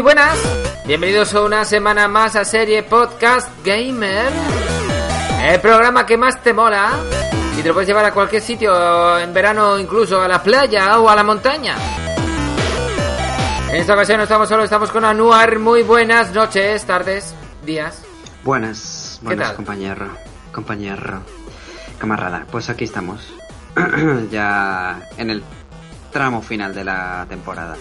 Muy buenas. Bienvenidos a una semana más a serie Podcast Gamer. El programa que más te mola. Y te lo puedes llevar a cualquier sitio, en verano incluso a la playa o a la montaña. En esta ocasión no estamos solos, estamos con Anuar. Muy buenas noches, tardes, días. Buenas, buenas compañero, compañero, camarada. Pues aquí estamos, ya en el tramo final de la temporada.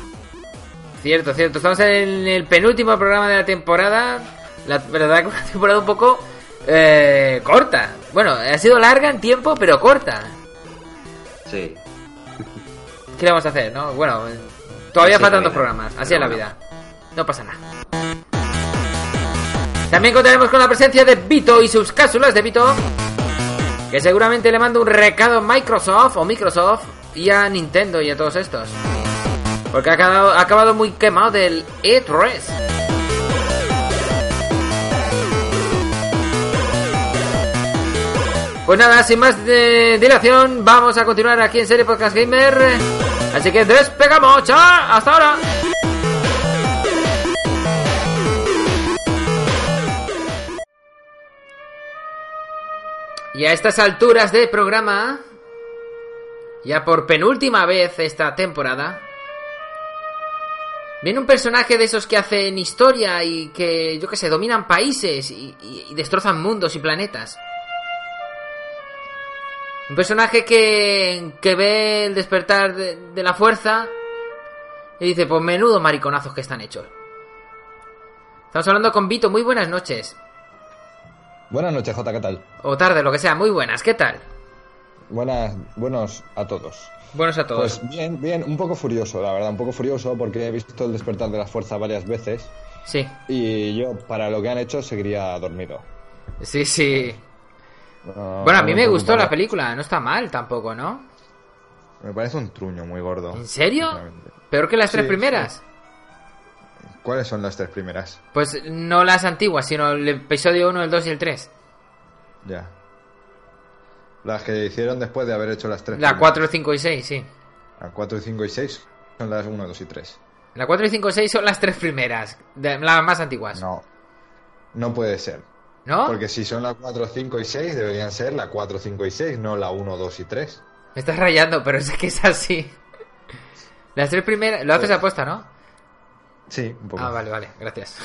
Cierto, cierto. Estamos en el penúltimo programa de la temporada. La verdad que una temporada un poco eh, corta. Bueno, ha sido larga en tiempo, pero corta. Sí, ¿Qué le vamos a hacer, no? Bueno, todavía Así faltan dos programas. Así Pero es la bueno. vida. No pasa nada. También contaremos con la presencia de Vito y sus cápsulas de Vito. Que seguramente le mando un recado a Microsoft o Microsoft y a Nintendo y a todos estos. Porque ha acabado, muy quemado del E3. Pues nada, sin más de dilación, vamos a continuar aquí en Serie Podcast Gamer. Así que despegamos, chao, hasta ahora. Y a estas alturas de programa, ya por penúltima vez esta temporada, viene un personaje de esos que hacen historia y que, yo que sé, dominan países y, y- y destrozan mundos y planetas. Un personaje que, que ve el despertar de, de la fuerza y dice, pues menudo mariconazos que están hechos. Estamos hablando con Vito, muy buenas noches. Buenas noches, Jota, ¿qué tal? O tarde, lo que sea, muy buenas, ¿qué tal? Buenas, buenos a todos. Buenos a todos. Pues bien, bien, un poco furioso, la verdad, un poco furioso porque he visto el despertar de la fuerza varias veces Sí, y yo, para lo que han hecho, seguiría dormido. sí, sí. No- Bueno, a no mí me gustó la película, no está mal tampoco, ¿no? Me parece un truño muy gordo. ¿En serio? ¿Peor que las tres Sí, primeras? ¿Cuáles son las tres primeras? Pues no las antiguas, sino el episodio 1, el 2 y el 3. Ya. Las que hicieron después de haber hecho las tres La primeras. 4, 5 y 6, sí. La 4, 5 y 6 son las 1, 2 y 3. La 4 y 5 y 6 son las tres primeras, de- las más antiguas. No. No puede ser. ¿No? Porque si son la 4, 5 y 6, deberían ser la 4, 5 y 6, no la 1, 2 y 3. Me estás rayando, pero es que es así. Las tres primeras... Lo haces Pues- apuesta, ¿no? Sí, un poco. Ah, vale, vale, gracias.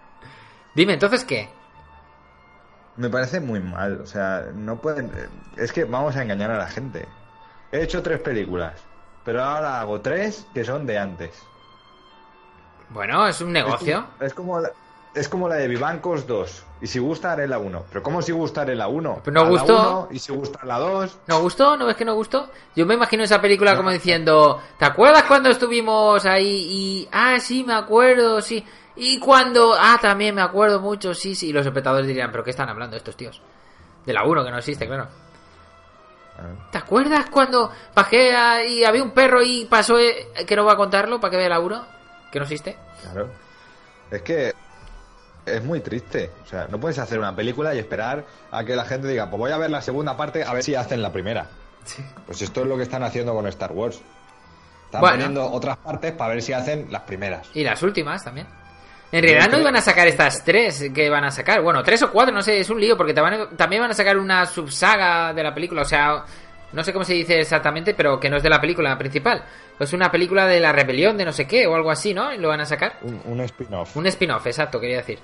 Dime, entonces, ¿qué? Me parece muy mal, o sea, no pueden... Es que vamos a engañar a la gente. He hecho tres películas, pero ahora hago tres que son de antes. Bueno, es un negocio. Es como la, es como la de Vivancos 2. Y si gusta, haré la 1. Pero ¿cómo si gusta, haré la 1? Pero no gustó. y si gusta, la 2. ¿No gustó? ¿No ves que no gustó? Yo me imagino esa película como diciendo, ¿te acuerdas cuando estuvimos ahí y... Ah, sí, me acuerdo, sí. Y cuando... Ah, también me acuerdo mucho, sí, sí. Y los espectadores dirían, ¿pero qué están hablando estos tíos? De la 1, que no existe, claro. ¿Te acuerdas cuando bajé y había un perro y pasó... eh, que no voy a contarlo para que vea la 1? Que no existe. Claro. Es que es muy triste. O sea, no puedes hacer una película y esperar a que la gente diga, pues voy a ver la segunda parte a ver si hacen la primera. Pues esto es lo que están haciendo con Star Wars. Están Bueno. poniendo otras partes para ver si hacen las primeras. Y las últimas también. En realidad no creo- iban a sacar estas tres que van a sacar. Bueno, tres o cuatro, no sé, es un lío porque te van- también van a sacar una subsaga de la película. O sea, no sé cómo se dice exactamente, pero que no es de la película principal. Pues una película de la rebelión de no sé qué o algo así, ¿no? Y lo van a sacar. Un, un spin-off. Un spin-off, exacto, quería decir.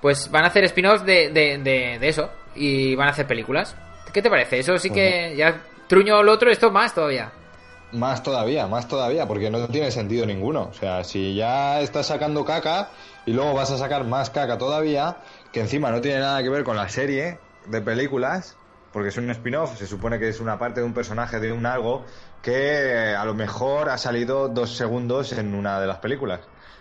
Pues van a hacer spin-offs de, de, de, de eso. Y van a hacer películas. ¿Qué te parece? Eso sí que ya truño lo otro, esto más todavía. Más todavía, más todavía, porque no tiene sentido ninguno. O sea, si ya estás sacando caca y luego vas a sacar más caca todavía, que encima no tiene nada que ver con la serie de películas, porque es un spin-off, se supone que es una parte de un personaje de un algo que a lo mejor ha salido dos segundos en una de las películas.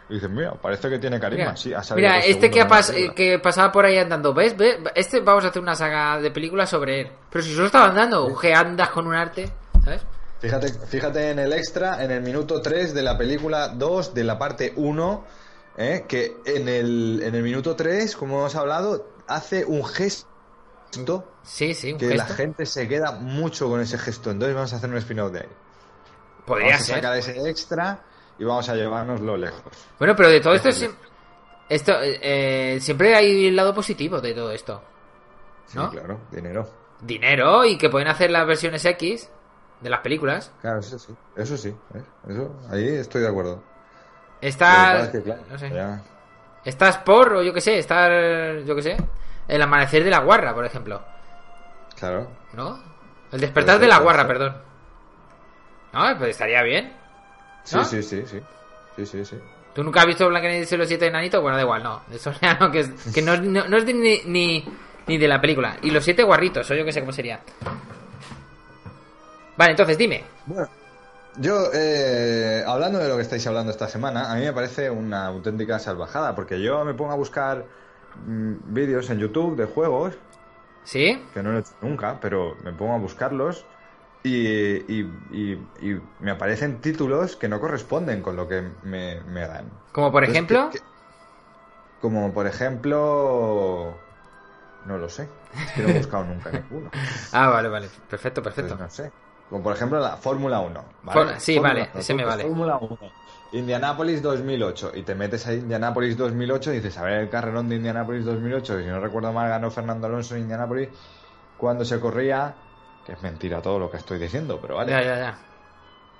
Y dices, mira, parece que tiene carisma. Mira, sí, ha salido mira, este que, pas- que pasaba por ahí andando, ¿ves? ¿Ves? Este vamos a hacer una saga de películas sobre él. Pero si solo estaba andando, que andas con un arte, ¿sabes? Fíjate, fíjate en el extra, en el minuto 3 de la película 2 de la parte 1, ¿eh? que en el, en el minuto 3, como hemos hablado, hace un gesto Sí, sí, un que la gente se queda mucho con ese gesto. Entonces vamos a hacer un spin-off de ahí. Podría vamos a sacar ese extra y vamos a llevárnoslo lejos. Bueno, pero de todo esto, esto eh, siempre hay el lado positivo de todo esto. Sí, ¿No? claro, dinero. Dinero y que pueden hacer las versiones X de las películas. Claro, eso sí. Eso sí. ¿ves? Eso, ahí estoy de acuerdo. Lo que Está... pasa es que, claro, no sé. ya- Estás por, o yo que sé, estar, yo que sé, el amanecer de la guarra, por ejemplo. claro. ¿No? El despertar de la guarra, perdón. No, pues estaría bien. Sí, ¿No? sí, sí, sí. Sí, sí, sí. ¿Tú nunca has visto Blancanieves y los siete enanitos? Bueno, da igual, no. Eso ya no, que, es, que no, es- no- no es de ni, ni, ni de la película. Y los siete guarritos, o yo que sé cómo sería. Vale, entonces dime. Bueno, yo, eh, hablando de lo que estáis hablando esta semana, a mí me parece una auténtica salvajada, porque yo me pongo a buscar mm, vídeos en YouTube de juegos, ¿Sí? que no lo he hecho nunca, pero me pongo a buscarlos y, y- y- y me aparecen títulos que no corresponden con lo que me, me dan. Como por Entonces, ejemplo... Como por ejemplo... No lo sé. Es que no he buscado nunca ninguno. Ah, vale, vale. Perfecto, perfecto. No sé. Como por ejemplo la Fórmula 1. For- sí, vale, ese me vale. Fórmula 1. Indianápolis 2008. Y te metes a Indianápolis 2008 y dices, a ver, el carrerón de Indianápolis 2008. Y si no recuerdo mal, ganó Fernando Alonso en Indianápolis cuando se corría. Que es mentira todo lo que estoy diciendo, pero vale. Ya, ya, ya.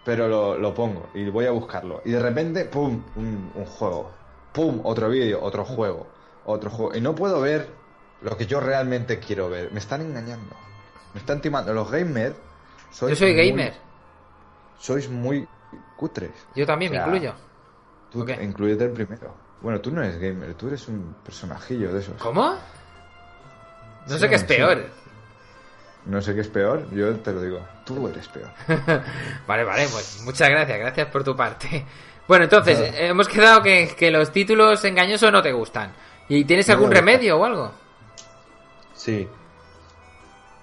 Pero lo, lo pongo y voy a buscarlo. Y de repente, ¡pum! Un, un juego. ¡Pum! Otro vídeo, otro juego. Otro juego. Y no puedo ver lo que yo realmente quiero ver. Me están engañando. Me están timando. Los gamers. Sois Yo soy muy- gamer. sois muy cutres. Yo también O sea, me incluyo. Tú ¿O qué? incluyete el primero. Bueno, tú no eres gamer, tú eres un personajillo de esos. ¿Cómo? No Sí, sé qué es sí. peor. No sé qué es peor, yo te lo digo. Tú eres peor. Vale, vale, pues muchas gracias, gracias por tu parte. Bueno, entonces, eh, hemos quedado que, que los títulos engañosos no te gustan. ¿Y tienes algún remedio o algo? Sí.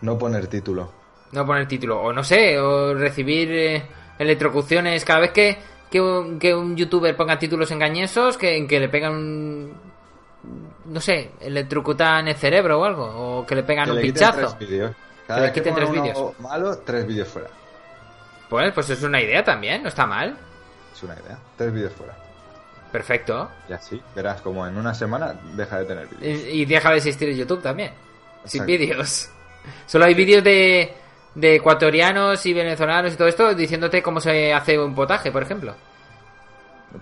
No poner título. No poner título, o no sé, o recibir eh, electrocuciones cada vez que, que, un, que un youtuber ponga títulos engañosos, que, que le pegan un... No sé, electrocutan el cerebro o algo, o que le pegan Que un le pinchazo. tres vídeos. Que Cada le quiten tres vídeos. malo, tres vídeos fuera. Pues, pues es una idea también, no está mal. Es una idea. Tres vídeos fuera. Perfecto. Y así, verás como en una semana deja de tener vídeos. Y, y deja de existir YouTube también. Sin vídeos. Solo hay vídeos de, de ecuatorianos y venezolanos y todo esto diciéndote cómo se hace un potaje, por ejemplo.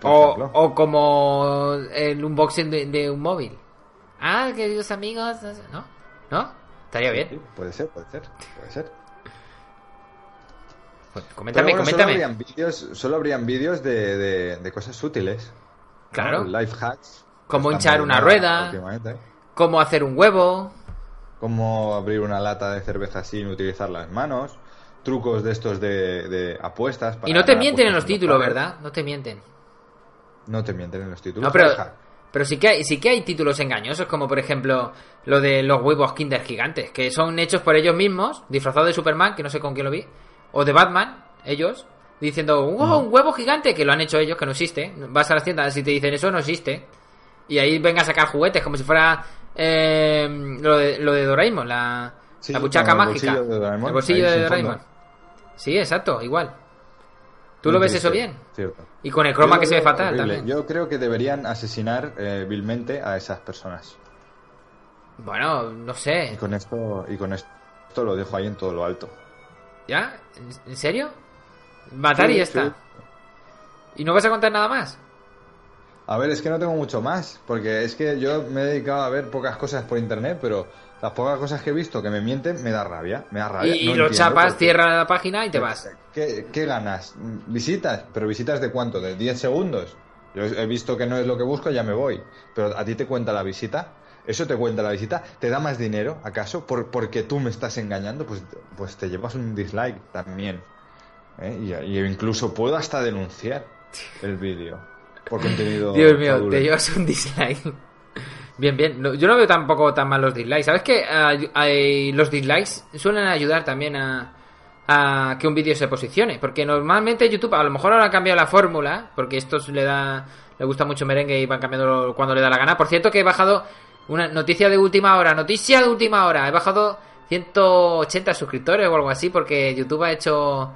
Por O, ejemplo. o como el unboxing de, de un móvil. Ah, queridos amigos. ¿No? ¿No? Estaría Sí, bien. puede ser, puede ser, puede ser. Pues coméntame, bueno, Solo coméntame. habrían vídeos, solo habrían vídeos de, de, de cosas útiles. ¿no? Claro. Life hacks. Cómo hinchar una rueda. últimamente. Cómo hacer un huevo. Cómo abrir una lata de cerveza sin utilizar las manos. Trucos de estos de, de apuestas. para Y no te mienten en los títulos, locales. ¿verdad? No te mienten. No te mienten en los títulos. No, pero, pero sí que hay, sí que hay títulos engañosos, como por ejemplo lo de los huevos Kinder gigantes, que son hechos por ellos mismos, disfrazados de Superman, que no sé con quién lo vi, o de Batman, ellos, diciendo, wow, un huevo gigante, que lo han hecho ellos, que no existe. Vas a las tiendas y te dicen, eso no existe. Y ahí venga a sacar juguetes, como si fuera eh, lo, de, lo de Doraemon, la, Sí, la buchaca el mágica. bolsillo de Doraemon, el bolsillo de Doraemon. Sí, exacto, igual. ¿Tú lo ves eso bien? Cierto. Y con el croma que se ve fatal horrible. también. Yo creo que deberían asesinar eh, vilmente a esas personas. Bueno, no Y sé. con esto, y con esto lo dejo ahí en todo lo alto. ¿Ya? ¿En- ¿En serio? Matar y Sí, ya está. ¿Y no vas a contar nada más? A ver, es que no tengo mucho más, porque es que yo me he dedicado a ver pocas cosas por internet, pero las pocas cosas que he visto que me mienten me da rabia, me da rabia. y y No lo chapas, cierra la página y te vas. ¿Qué, qué ganas? ¿Visitas? ¿Pero visitas de cuánto? ¿De 10 segundos? Yo he visto que no es lo que busco, ya me voy. Pero a ti te cuenta la visita. ¿Eso te cuenta la visita? ¿Te da más dinero, acaso? ¿Por, porque tú me estás engañando? Pues, pues te llevas un dislike también. ¿eh? Y, y incluso puedo hasta denunciar el vídeo por contenido. Dios mío, te llevas un dislike. Bien, bien. No, yo no veo tampoco tan mal los dislikes. ¿Sabes que los dislikes suelen ayudar también a, a que un vídeo se posicione? Porque normalmente YouTube, a lo mejor ahora han cambiado la fórmula, porque esto le da le gusta mucho merengue y van cambiando cuando le da la gana. Por cierto que he bajado una noticia de última hora, noticia de última hora. He bajado 180 suscriptores o algo así porque YouTube ha hecho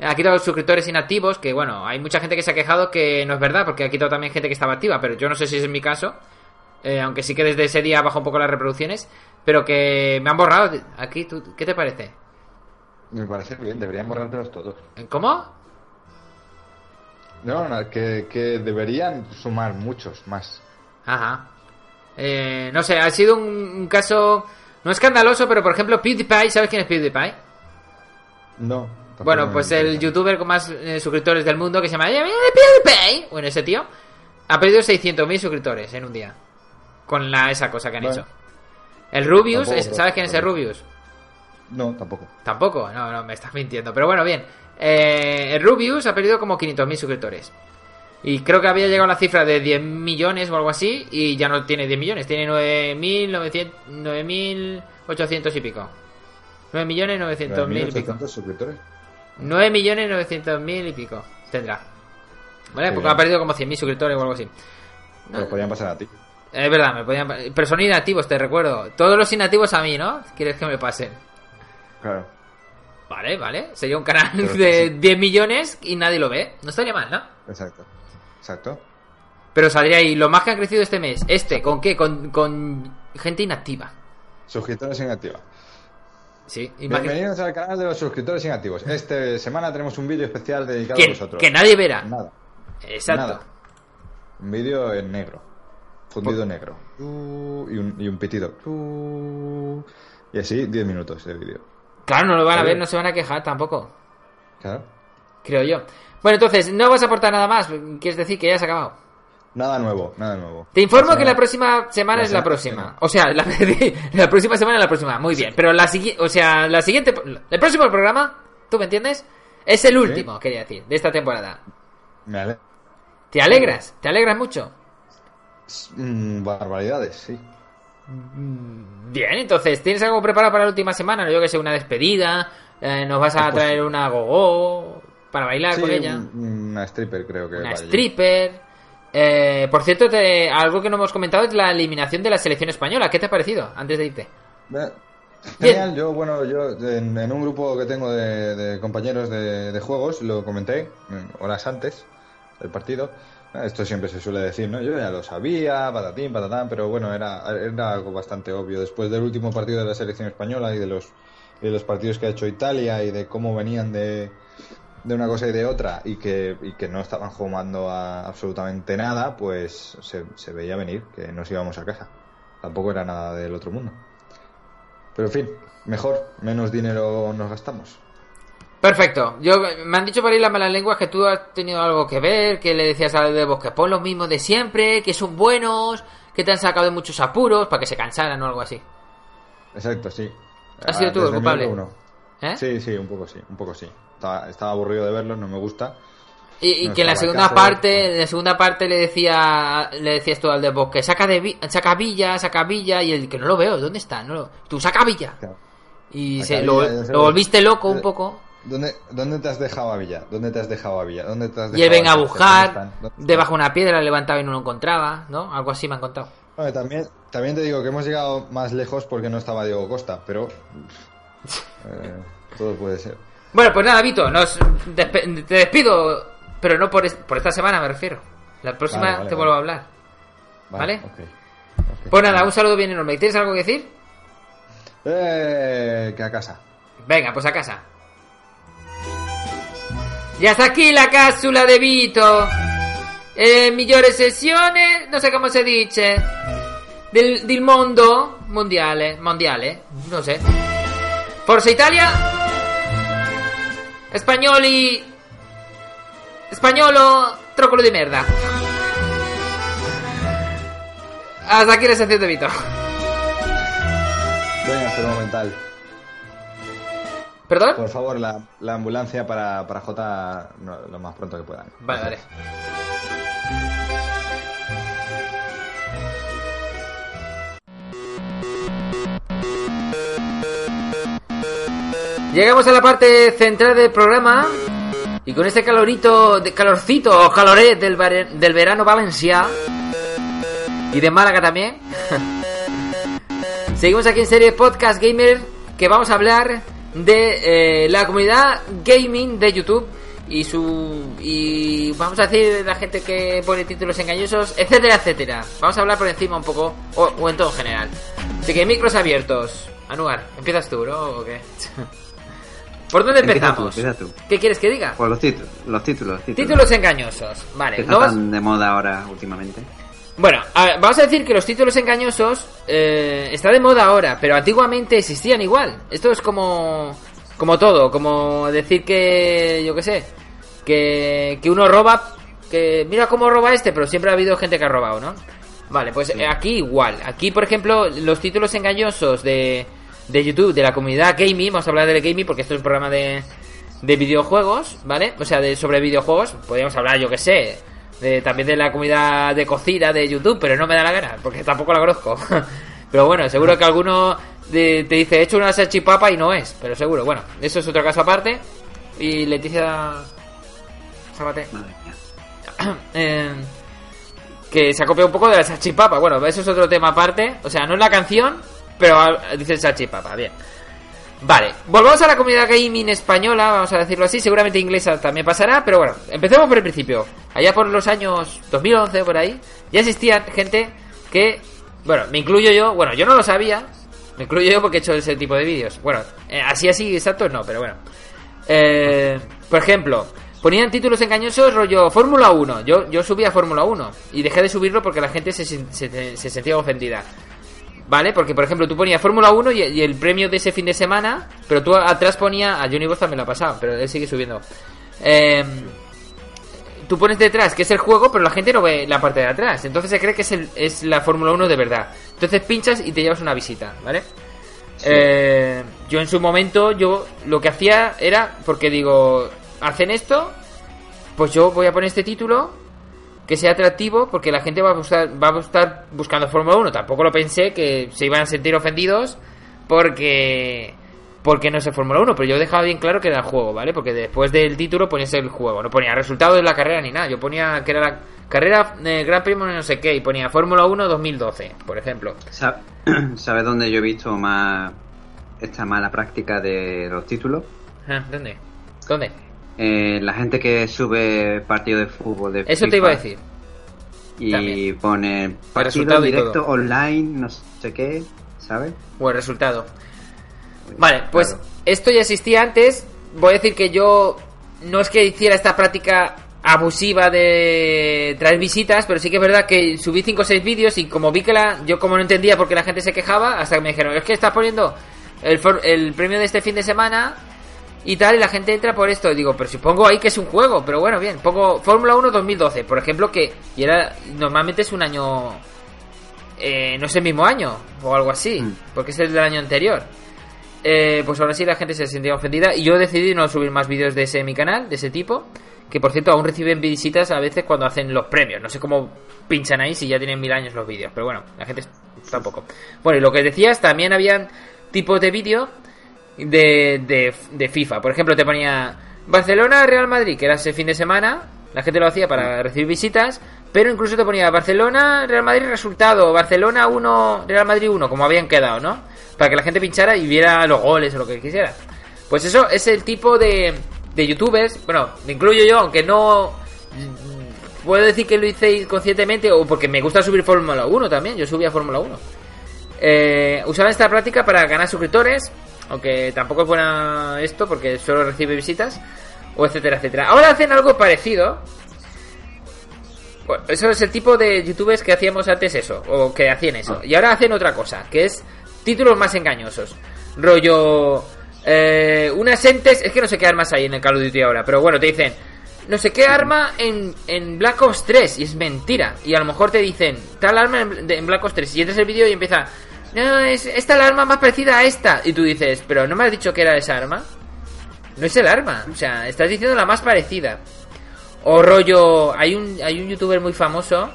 Ha quitado suscriptores inactivos, que bueno, hay mucha gente que se ha quejado que no es verdad, porque ha quitado también gente que estaba activa, pero yo no sé si es mi caso. Eh, aunque sí que desde ese día baja un poco las reproducciones, pero que me han borrado. Aquí, ¿tú, ¿qué te parece? Me parece bien, deberían borrártelos todos. ¿Cómo? No, no, que, que deberían sumar muchos más. Ajá. Eh, no sé, ha sido un, un caso no escandaloso, pero por ejemplo PewDiePie, ¿sabes quién es PewDiePie? No. Tampoco Bueno, pues el youtuber con más eh, suscriptores del mundo que se llama "Eh, PewDiePie. Bueno, ese tío ha perdido 600.000 suscriptores en un día. Con la, esa cosa que han Bueno. hecho. El Rubius, Tampoco, es- ¿sabes quién es el. Rubius? No, tampoco. Tampoco, no, no, me estás mintiendo. Pero bueno, bien. Eh, el Rubius ha perdido como 500.000 suscriptores. Y creo que había llegado a la cifra de 10 millones o algo así. Y ya no tiene 10 millones, tiene 9.900 9.800 y pico. 9 millones 900 mil y pico. 9.800 suscriptores. 9 millones 900 mil y pico tendrá. ¿Vale? Porque ha perdido como 100.000 suscriptores o algo así. Me lo podrían pasar a ti. Es verdad, me podían... Pero son inactivos, te recuerdo. Todos los inactivos a mí, ¿no? ¿Quieres que me pasen? Claro. Vale, vale. Sería un canal Pero de sí. 10 millones y nadie lo ve. No estaría mal, ¿no? Exacto. Exacto. Pero saldría ahí lo más que han crecido este mes. Este, ¿con qué? Con, con gente inactiva. Suscriptores inactivos. Sí, Bienvenidos al canal de los suscriptores inactivos. Esta semana tenemos un vídeo especial dedicado a vosotros. que nadie verá. Nada. Exacto. Nada. Un vídeo en negro. Fundido en negro. Y un, y un pitido. Y así 10 minutos de vídeo. Claro, no lo van a Oye. ver, no se van a quejar tampoco. Claro. Creo yo. Bueno, entonces, no vas a aportar nada más. Quieres decir que ya se ha acabado. Nada nuevo, nada nuevo. Te informo La que la próxima semana la es la próxima. O sea, la, la próxima semana es la próxima. Muy bien. Pero la siguiente, o sea, la siguiente, el próximo programa, ¿tú me entiendes? Es el último, quería decir, de esta temporada. Me ale- ¿Te alegras? ¿Te alegras mucho? Mm, barbaridades, sí. Bien, entonces, ¿tienes algo preparado para la última semana? Yo que sé, una despedida, eh, nos vas a Pues traer sí. una gogo para bailar Sí, con ella, un- una stripper creo que una vaya. stripper. Eh, por cierto, te- algo que no hemos comentado es la eliminación de la selección española. ¿Qué te ha parecido antes de irte? Eh, Bien. Genial, yo, bueno, yo en, en un grupo que tengo de, de compañeros de, de juegos lo comenté mm, horas antes del partido. Eh, Esto siempre se suele decir, ¿no? Yo ya lo sabía, patatín, patatán, pero bueno, era, era algo bastante obvio. Después del último partido de la selección española y de los, y de los partidos que ha hecho Italia y de cómo venían de, de una cosa y de otra y que, y que no estaban jugando a absolutamente nada, pues se, se veía venir que nos íbamos a casa. Tampoco era nada del otro mundo. Pero en fin, mejor, menos dinero nos gastamos. Perfecto. Yo me han dicho por ahí las malas lenguas que tú has tenido algo que ver, que le decías a de Bosque, pon los mismos de siempre, que son buenos, que te han sacado de muchos apuros para que se cansaran o algo así. Exacto, sí. ¿Has sido Ah, tú el culpable? ¿Eh? Sí, sí, un poco sí, un poco sí. Estaba, estaba aburrido de verlos, no me gusta. Y, y No que en la segunda caso, parte, en la segunda parte le decía, le decías tú al de Bosque, saca de saca Villa, saca Villa, y el que no lo veo, ¿dónde está? No lo- tú saca Villa. Claro. Y se, Villa, lo, volviste loco un poco. ¿Dónde, ¿Dónde te has dejado a Villa? ¿Dónde te has dejado a Villa? ¿Dónde te has Y él dejado venga a buscar, ¿Dónde están? ¿Dónde debajo de una piedra levantaba y no lo encontraba, ¿no? Algo así me han contado. Bueno, también, también te digo que hemos llegado más lejos porque no estaba Diego Costa, pero eh, todo puede ser. Bueno, pues nada, Vito, nos despe- te despido, pero no por, es- por esta semana me refiero. La próxima Vale, vale, te vale. vuelvo a hablar. ¿Vale? Pues nada, un saludo bien enorme. ¿Tienes algo que decir? Eh, que a casa. Venga, pues a casa. Y hasta aquí la cápsula de Vito. Eh, migliori sessione, non so come si dice, del, del mondo mondiale, mondiale, non so. Forza Italia, spagnoli, spagnolo, trócolo di merda. Hasta aquí la sección de Vito. Venga, enfermo mental. ¿Perdón? Por favor, la, la ambulancia para, para J no, lo más pronto que puedan. Vale, vale. Llegamos a la parte central del programa y con este calorito, de calorcito o caloré del, verano Valencia y de Málaga también. Seguimos aquí en serie Podcast Gamer que vamos a hablar de eh, la comunidad gaming de YouTube y su y vamos a decir la gente que pone títulos engañosos, etcétera, etcétera. Vamos a hablar por encima un poco o, o en todo en general. Así que micros abiertos. Anuar, empiezas tú, ¿no? ¿O qué? ¿Por dónde Empieza empezamos? tú, empieza tú. ¿Qué quieres que diga? Pues los títulos, los títulos, títulos. Títulos engañosos. Vale, no vas- de moda ahora últimamente. Bueno, a ver, vamos a decir que los títulos engañosos eh, está de moda ahora, pero antiguamente existían igual. Esto es como como todo, como decir que yo qué sé, que, que uno roba, que mira cómo roba este, pero siempre ha habido gente que ha robado, ¿no? Vale, pues aquí igual. Aquí, por ejemplo, los títulos engañosos de, de YouTube, de la comunidad gaming, vamos a hablar del gaming porque esto es un programa de, de videojuegos, ¿vale? O sea, de, sobre videojuegos, podríamos hablar, yo que sé, de, también de la comunidad de cocina de YouTube, pero no me da la gana, porque tampoco la conozco. pero bueno, seguro que alguno de- te dice, he hecho una salchipapa y no es, pero seguro, bueno, eso es otro caso aparte. Y Leticia mía. eh, que se ha copiado un poco de la salchipapa. Bueno, eso es otro tema aparte. O sea, no es la canción, pero ah, dice salchipapa. Bien. Vale, volvamos a la comunidad gaming española, vamos a decirlo así. Seguramente inglesa también pasará, pero bueno, empecemos por el principio. Allá por los años 2011 o por ahí, ya existía gente que, bueno, me incluyo yo, bueno, yo no lo sabía, me incluyo yo porque he hecho ese tipo de vídeos. Bueno, eh, así así exactos no, pero bueno. Eh, por ejemplo, ponían títulos engañosos rollo Fórmula 1. Yo, yo subía Fórmula 1 y dejé de subirlo porque la gente se, se- se sentía ofendida. ¿Vale? Porque, por ejemplo, tú ponías Fórmula 1 y, y el premio de ese fin de semana, pero tú atrás ponía. A Johnny Boss también lo ha pasado, pero él sigue subiendo. Eh, tú pones detrás que es el juego, pero la gente no ve la parte de atrás. Entonces se cree que es, el- es la Fórmula 1 de verdad. Entonces pinchas y te llevas una visita, ¿vale? Eh, yo en su momento, yo lo que hacía era, porque digo, hacen esto, pues yo voy a poner este título que sea atractivo porque la gente va a, buscar, va a estar buscando Fórmula 1. Tampoco lo pensé que se iban a sentir ofendidos porque porque no es el Fórmula 1, pero yo dejaba bien claro que era el juego, ¿vale? Porque después del título ponías el juego, no ponía resultado de la carrera ni nada, yo ponía que era la carrera eh, Gran Premio no sé qué y ponía Fórmula 1 2012, por ejemplo. Sa- ¿Sabes dónde yo he visto más esta mala práctica de los títulos? Ah, ¿Dónde? ¿Dónde? Eh, la gente que sube partido de fútbol de Eso te iba a decir. y también. pone partido directo online, no sé qué, ¿sabes? O el resultado. Vale, pues esto ya existía antes. Voy a decir que yo no es que hiciera esta práctica abusiva de traer visitas, pero sí que es verdad que subí 5 o 6 vídeos y como vi que la, yo como no entendía por qué la gente se quejaba, hasta que me dijeron, es que estás poniendo el, for- el premio de este fin de semana y tal, y la gente entra por esto. Y digo, pero si pongo ahí que es un juego, pero bueno, bien, pongo Fórmula 1 2012, por ejemplo, que y era normalmente es un año eh, no es el mismo año o algo así, Mm. porque es el del año anterior. Eh, pues ahora sí la gente se sentía ofendida y yo decidí no subir más vídeos de ese en mi canal, de ese tipo, que por cierto aún reciben visitas a veces cuando hacen los premios. No sé cómo pinchan ahí si ya tienen mil años los vídeos, pero bueno, la gente tampoco. Bueno, y lo que decías, también habían tipos de vídeo de, de, de FIFA. Por ejemplo, te ponía Barcelona Real Madrid, que era ese fin de semana. La gente lo hacía para recibir visitas, pero incluso te ponía Barcelona Real Madrid resultado, Barcelona 1 Real Madrid 1, como habían quedado, ¿no? Para que la gente pinchara y viera los goles o lo que quisiera. Pues eso es el tipo de, de youtubers, bueno, me incluyo yo, aunque no puedo decir que lo hice conscientemente o porque me gusta subir Fórmula 1 también, yo subía Fórmula 1. Eh, usaban esta práctica para ganar suscriptores, aunque tampoco es buena esto porque solo recibe visitas, o etcétera, etcétera. Ahora hacen algo parecido. Bueno, eso es el tipo de youtubers que hacíamos antes eso, o que hacían eso. Y ahora hacen otra cosa, que es títulos más engañosos. Rollo... Eh, unas entes... Es que no sé qué armas hay en el Call of Duty ahora, pero bueno, te dicen... No sé qué arma en, en Black Ops 3 y es mentira. Y a lo mejor te dicen tal arma en, de- en Black Ops 3 y entras el vídeo y empieza... No, es esta es la arma más parecida a esta. Y tú dices, pero no me has dicho que era esa arma. No es el arma, o sea, estás diciendo la más parecida. O rollo, hay un, hay un youtuber muy famoso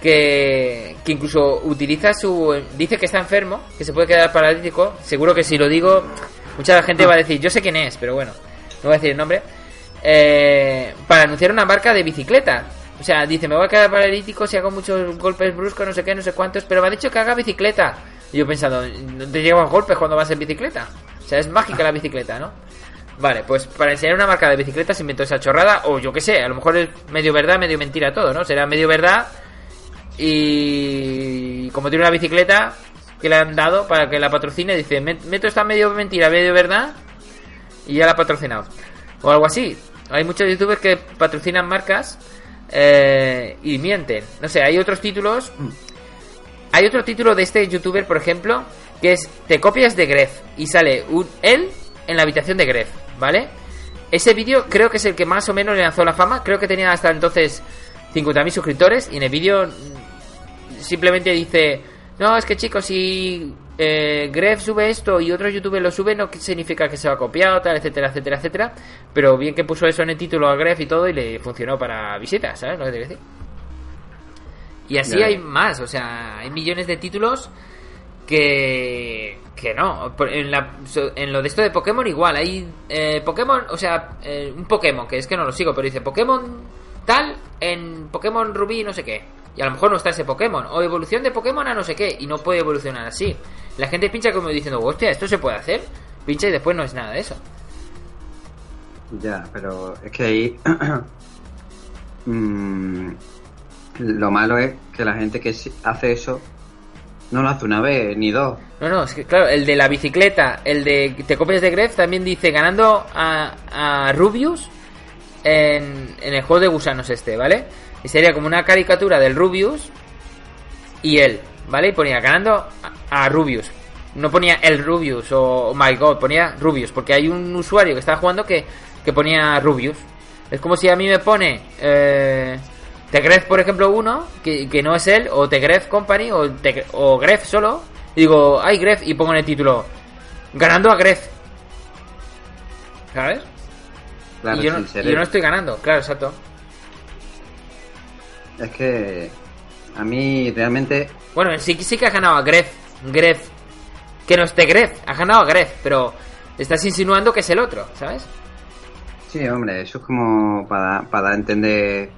que, que incluso utiliza su... Dice que está enfermo, que se puede quedar paralítico. Seguro que si lo digo, mucha gente va a decir, yo sé quién es, pero bueno, no voy a decir el nombre. Eh, para anunciar una marca de bicicleta. O sea, dice, me voy a quedar paralítico si hago muchos golpes bruscos, no sé qué, no sé cuántos, pero me ha dicho que haga bicicleta. Y yo pensando, ¿no te llevan golpes cuando vas en bicicleta? O sea, es mágica la bicicleta, ¿no? Vale, pues para enseñar una marca de bicicleta se inventó esa chorrada, o yo qué sé, a lo mejor es medio verdad, medio mentira todo, ¿no? Será medio verdad y como tiene una bicicleta que le han dado para que la patrocine, dice, meto esta medio mentira, medio verdad y ya la ha patrocinado. O algo así. Hay muchos youtubers que patrocinan marcas eh, y mienten. No sé, hay otros títulos. Hay otro título de este youtuber, por ejemplo, que es Te copias de Gref y sale un, él en la habitación de Gref, ¿vale? Ese vídeo creo que es el que más o menos le lanzó la fama. Creo que tenía hasta entonces 50.000 suscriptores y en el vídeo simplemente dice, no, es que chicos, si eh, Gref sube esto y otro youtuber lo sube, no significa que se va copiado, tal, etcétera, etcétera, etcétera. Pero bien que puso eso en el título a Gref y todo y le funcionó para visitas, ¿sabes lo que te decir? Y así hay más, o sea, hay millones de títulos que que no en, la, en lo de esto de Pokémon igual hay eh, Pokémon o sea eh, un Pokémon que es que no lo sigo pero dice Pokémon tal en Pokémon Rubí no sé qué y a lo mejor no está ese Pokémon. O evolución de Pokémon a no sé qué. Y no puede evolucionar así. La gente pincha como diciendo, hostia, ¿esto se puede hacer? Pincha y después no es nada de eso. Ya, pero es que ahí... Mm, lo malo es que la gente que hace eso no lo hace una vez ni dos. No, no, es que claro, el de la bicicleta, el de te copias de Gref también dice ganando a, a Rubius en, en el juego de gusanos este, ¿vale? Y sería como una caricatura del Rubius y él, ¿vale? Y ponía ganando a, Rubius. No ponía el Rubius o oh My God, ponía Rubius, porque hay un usuario que estaba jugando que, que ponía Rubius. Es como si a mí me pone eh, Tegref, por ejemplo, uno, que, que, no es él, o Tegref Company, o, o Gref solo. Y digo, ay, Gref, y pongo en el título, ganando a Gref. ¿Sabes? y yo no estoy ganando, claro, exacto. Es que a mí realmente... Bueno, sí, sí que ha ganado a Gref. Gref. Que no esté Gref. Ha ganado a Gref, pero estás insinuando que es el otro, ¿sabes? Sí, hombre, eso es como para, para entender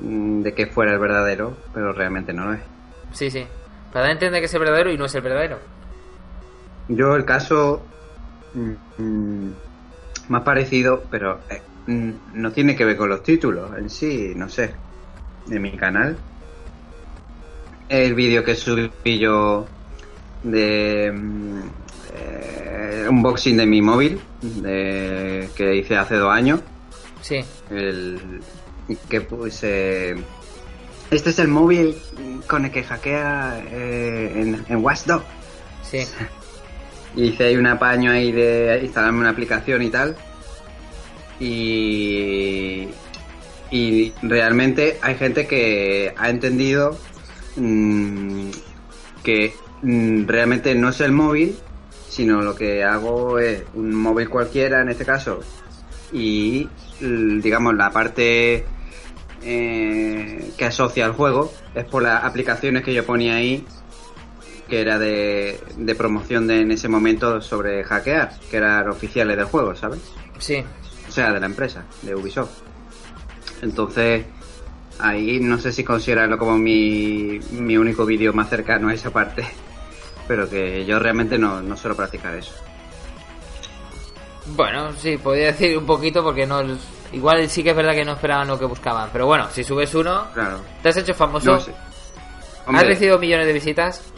mm, de que fuera el verdadero, pero realmente no lo es. Sí, sí. Para dar a entender que es el verdadero y no es el verdadero. Yo el caso mm, mm, más parecido, pero eh, no tiene que ver con los títulos en sí, no sé de mi canal. El vídeo que subí yo de eh, unboxing de mi móvil de, que hice hace dos años. Sí. El que puse. Este es el móvil con el que hackea eh, en, en Watchdog. Sí. hice ahí un apaño ahí de instalarme una aplicación y tal. Y, y realmente hay gente que ha entendido mm, que mm, realmente no es el móvil, sino lo que hago es un móvil cualquiera en este caso y digamos la parte eh, que asocia al juego es por las aplicaciones que yo ponía ahí que era de, de promoción de, en ese momento sobre hackear, que eran oficiales del juego, ¿sabes? Sí. O sea, de la empresa, de Ubisoft. Entonces, ahí no sé si considerarlo como mi, mi único vídeo más cercano a esa parte, pero que yo realmente no, no suelo practicar eso. Bueno, sí, podría decir un poquito porque no igual sí que es verdad que no esperaban lo que buscaban, pero bueno, si subes uno, claro. te has hecho famoso. ¿Has recibido millones de visitas?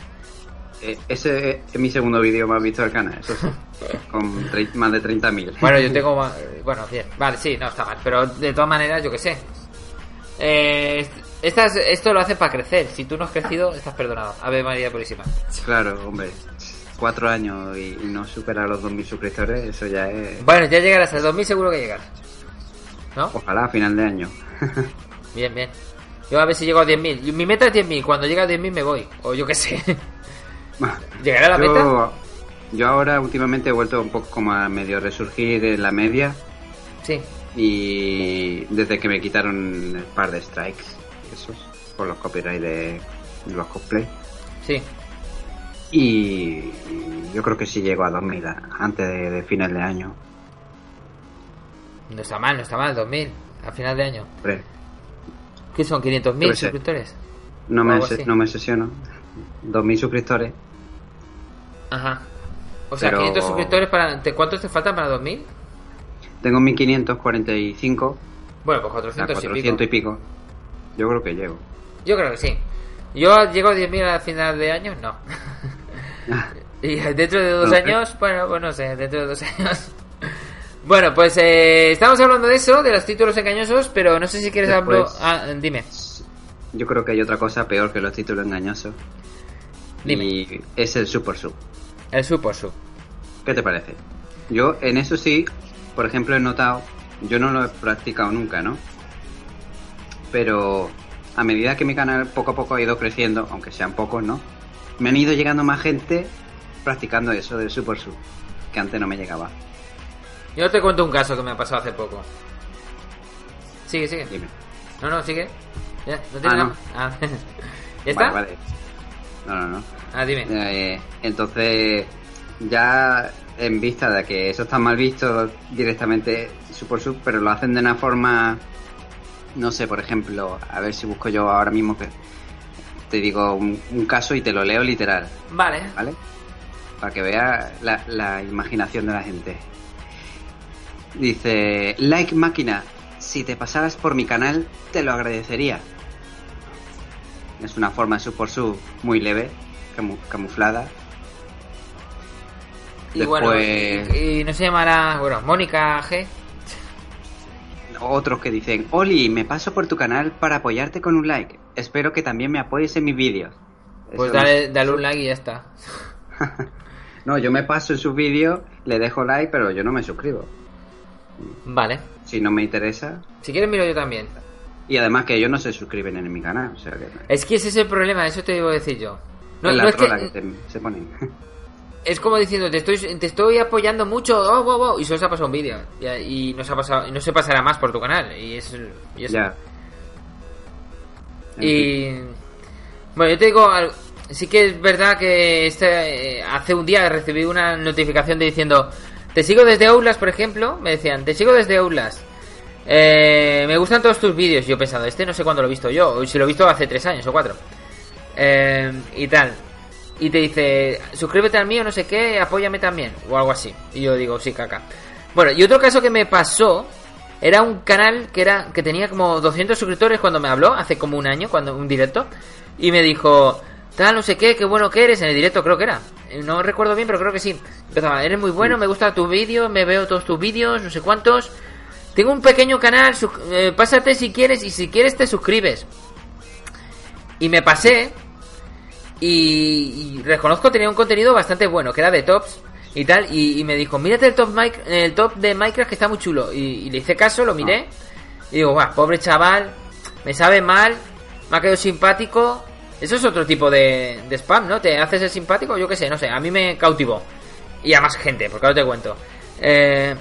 Eh, ese es mi segundo vídeo más visto del canal, eso sí. con más de 30.000. Bueno, yo tengo más, Bueno, bien. Vale, sí, no está mal. Pero de todas maneras, yo qué sé. Eh, esto lo hace para crecer. Si tú no has crecido, estás perdonado. Ave María Purísima. Claro, hombre. Cuatro años y, no superar los 2.000 suscriptores, eso ya es... Bueno, ya llegarás a los 2.000 seguro que llegarás. ¿No? Ojalá a final de año. bien, bien. Yo a ver si llego a 10.000. Mi meta es 10.000. Cuando llegue a 10.000 me voy. O yo qué sé. ¿Llegará a la meta? Yo ahora últimamente he vuelto un poco como a medio resurgir en la media. Sí. Y desde que me quitaron el par de strikes, esos, por los copyright de, los cosplay. Sí. Y yo creo que sí llego a 2000 antes de, final de año. No está mal, no está mal, 2000 a final de año. ¿Qué son? ¿500.000 suscriptores? No me, no me sesiono. 2.000 suscriptores Ajá. O sea, Pero 500 suscriptores para... ¿te- ¿Cuántos te faltan para 2000? Tengo 1545, Bueno, pues a 400 y 400 y pico. pico. Yo creo que llego. Yo creo que sí. Yo llego a 10.000 al final de año, no. y dentro de dos años, bueno, pues no sé, dentro de dos años. bueno, pues eh, estamos hablando de eso, de los títulos engañosos, pero no sé si quieres hablar... Ah, dime. Yo creo que hay otra cosa peor que los títulos engañosos. Dime. Y es el Super Sub. El Super Sub. ¿Qué te parece? Yo en eso sí, por ejemplo, he notado, yo no lo he practicado nunca, ¿no? Pero a medida que mi canal poco a poco ha ido creciendo, aunque sean pocos, ¿no? Me han ido llegando más gente practicando eso del Super Sub, que antes no me llegaba. Yo te cuento un caso que me ha pasado hace poco. Sigue, sigue. Dime. No, no, sigue. Ya, no tiene Ah, no. Ah, ¿Ya está? Vale, vale. No, no, no. Ah, dime. Eh, entonces, ya en vista de que eso está mal visto directamente Super Sub, pero lo hacen de una forma, no sé, por ejemplo, a ver si busco yo ahora mismo que te digo un, un caso y te lo leo literal, Vale. ¿vale? Para que veas la, la imaginación de la gente. Dice, like máquina, si te pasaras por mi canal, te lo agradecería. Es una forma de Super Sub muy leve, camu- camuflada. Y bueno, y, y no se llamará, bueno, Mónica G. otros que dicen, Oli, me paso por tu canal para apoyarte con un like. Espero que también me apoyes en mis vídeos. Pues no- dale, dale un like y ya está. No, yo me paso en sus vídeos, le dejo like, pero yo no me suscribo. Vale. Si no me interesa. Si quieres miro yo también. Y además que ellos no se suscriben en mi canal. O sea que... Es que ese es el problema, eso te debo decir yo. No, es la no es trola que, que, te- se ponen. es como diciendo, te estoy, te estoy apoyando mucho, oh, oh, oh, y solo se ha pasado un vídeo. Y, y no se ha pasado, y no se pasará más por tu canal. Y es, y es- ya. Y bueno, yo te digo, sí que es verdad que este, eh, hace un día recibí una notificación de diciendo, te sigo desde Outlast, por ejemplo, me decían, te sigo desde Outlast. Eh, me gustan todos tus vídeos. Yo he pensado, este no sé cuándo lo he visto yo, si lo he visto hace tres años o cuatro. Eh, y tal. Y te dice, suscríbete al mío, no sé qué, apóyame también, o algo así. Y yo digo, sí, caca. Bueno, y otro caso que me pasó era un canal que era que tenía como 200 suscriptores cuando me habló, hace como un año, cuando un directo, y me dijo, tal, no sé qué, qué bueno que eres, en el directo creo que era. No recuerdo bien, pero creo que sí. Empezaba, eres muy bueno, me gusta tu vídeo, me veo todos tus vídeos, no sé cuántos. Tengo un pequeño canal, eh, pásate si quieres, y si quieres te suscribes. Y me pasé, y, y reconozco tenía un contenido bastante bueno, que era de tops y tal, y, me dijo, mírate el top, el top de Minecraft que está muy chulo. Y, le hice caso, lo miré, y digo, guau, pobre chaval, me sabe mal, me ha quedado simpático. Eso es otro tipo de, spam, ¿no? Te haces el simpático, yo qué sé, no sé, a mí me cautivó. Y a más gente, porque ahora te cuento. Eh,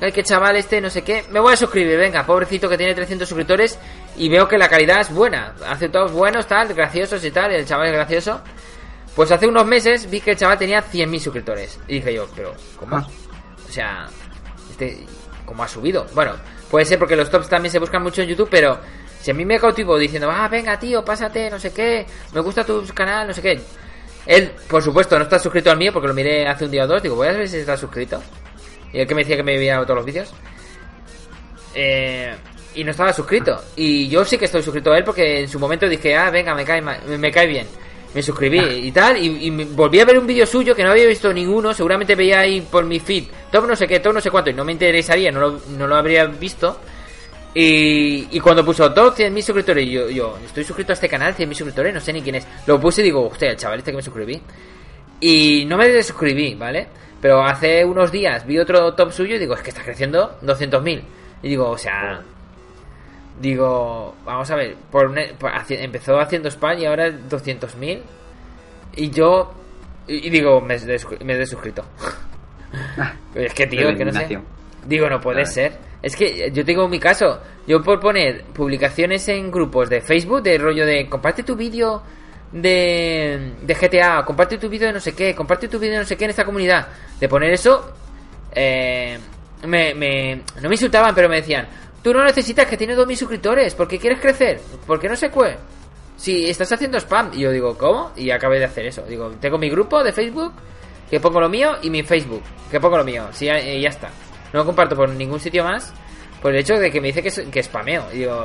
ay, que chaval este, no sé qué. Me voy a suscribir, venga, pobrecito que tiene 300 suscriptores y veo que la calidad es buena. Hace todos buenos, tal, graciosos y tal, el chaval es gracioso. Pues hace unos meses vi que el chaval tenía 100.000 suscriptores. Y dije yo, pero, ¿cómo? Ah. O sea, este, ¿cómo ha subido? Bueno, puede ser porque los tops también se buscan mucho en YouTube, pero si a mí me cautivó diciendo, ah, venga, tío, pásate, no sé qué, me gusta tu canal, no sé qué. Él, por supuesto, no está suscrito al mío porque lo miré hace un día o dos. Digo, voy a ver si está suscrito. Y el que me decía que me veía todos los vídeos. Eh, y no estaba suscrito. Y yo sí que estoy suscrito a él porque en su momento dije, ah, venga, me cae, ma- me cae bien. Me suscribí y tal. Y, y me- volví a ver un vídeo suyo que no había visto ninguno. Seguramente veía ahí por mi feed. Top no sé qué, top no sé cuánto. Y no me interesaría, no lo, no lo habría visto. Y, y cuando puso top 100.000 suscriptores, yo, yo estoy suscrito a este canal, 100.000 suscriptores, no sé ni quién es. Lo puse y digo, hostia, el chaval este que me suscribí. Y no me desuscribí, ¿vale? Pero hace unos días vi otro top suyo y digo, es que está creciendo 200.000. Y digo, o sea... Digo, vamos a ver, por, por haci- empezó haciendo spam y ahora 200.000. Y yo... Y, y digo, me, me he desuscrito. es que, tío, es que no sé. Digo, no puede ser. Es que yo tengo mi caso. Yo por poner publicaciones en grupos de Facebook, de rollo de comparte tu vídeo de, de GTA, comparte tu vídeo de no sé qué, comparte tu vídeo de no sé qué en esta comunidad. De poner eso, eh, me, me- no me insultaban, pero me decían, tú no necesitas que tienes 2.000 suscriptores, porque quieres crecer, porque no sé qué. Si estás haciendo spam, y yo digo, ¿cómo? Y acabé de hacer eso. Digo, tengo mi grupo de Facebook que pongo lo mío y mi Facebook, que pongo lo mío. Sí, ya, ya está. No lo comparto por ningún sitio más por el hecho de que me dice que, que spameo. digo,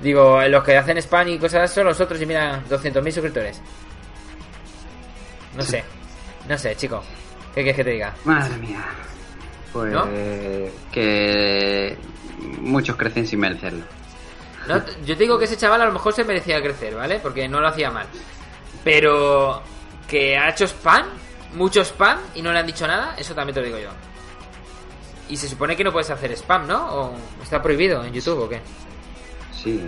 digo, los que hacen spam y cosas son los otros y mira, 200.000 suscriptores. No sé, no sé, chico. ¿Qué quieres que te diga? Madre mía. Pues que muchos crecen sin merecerlo. No, yo te digo que ese chaval a lo mejor se merecía crecer, ¿vale? Porque no lo hacía mal. Pero que ha hecho spam, mucho spam, y no le han dicho nada, eso también te lo digo yo. Y se supone que no puedes hacer spam, ¿no? ¿O está prohibido en YouTube o qué? Sí,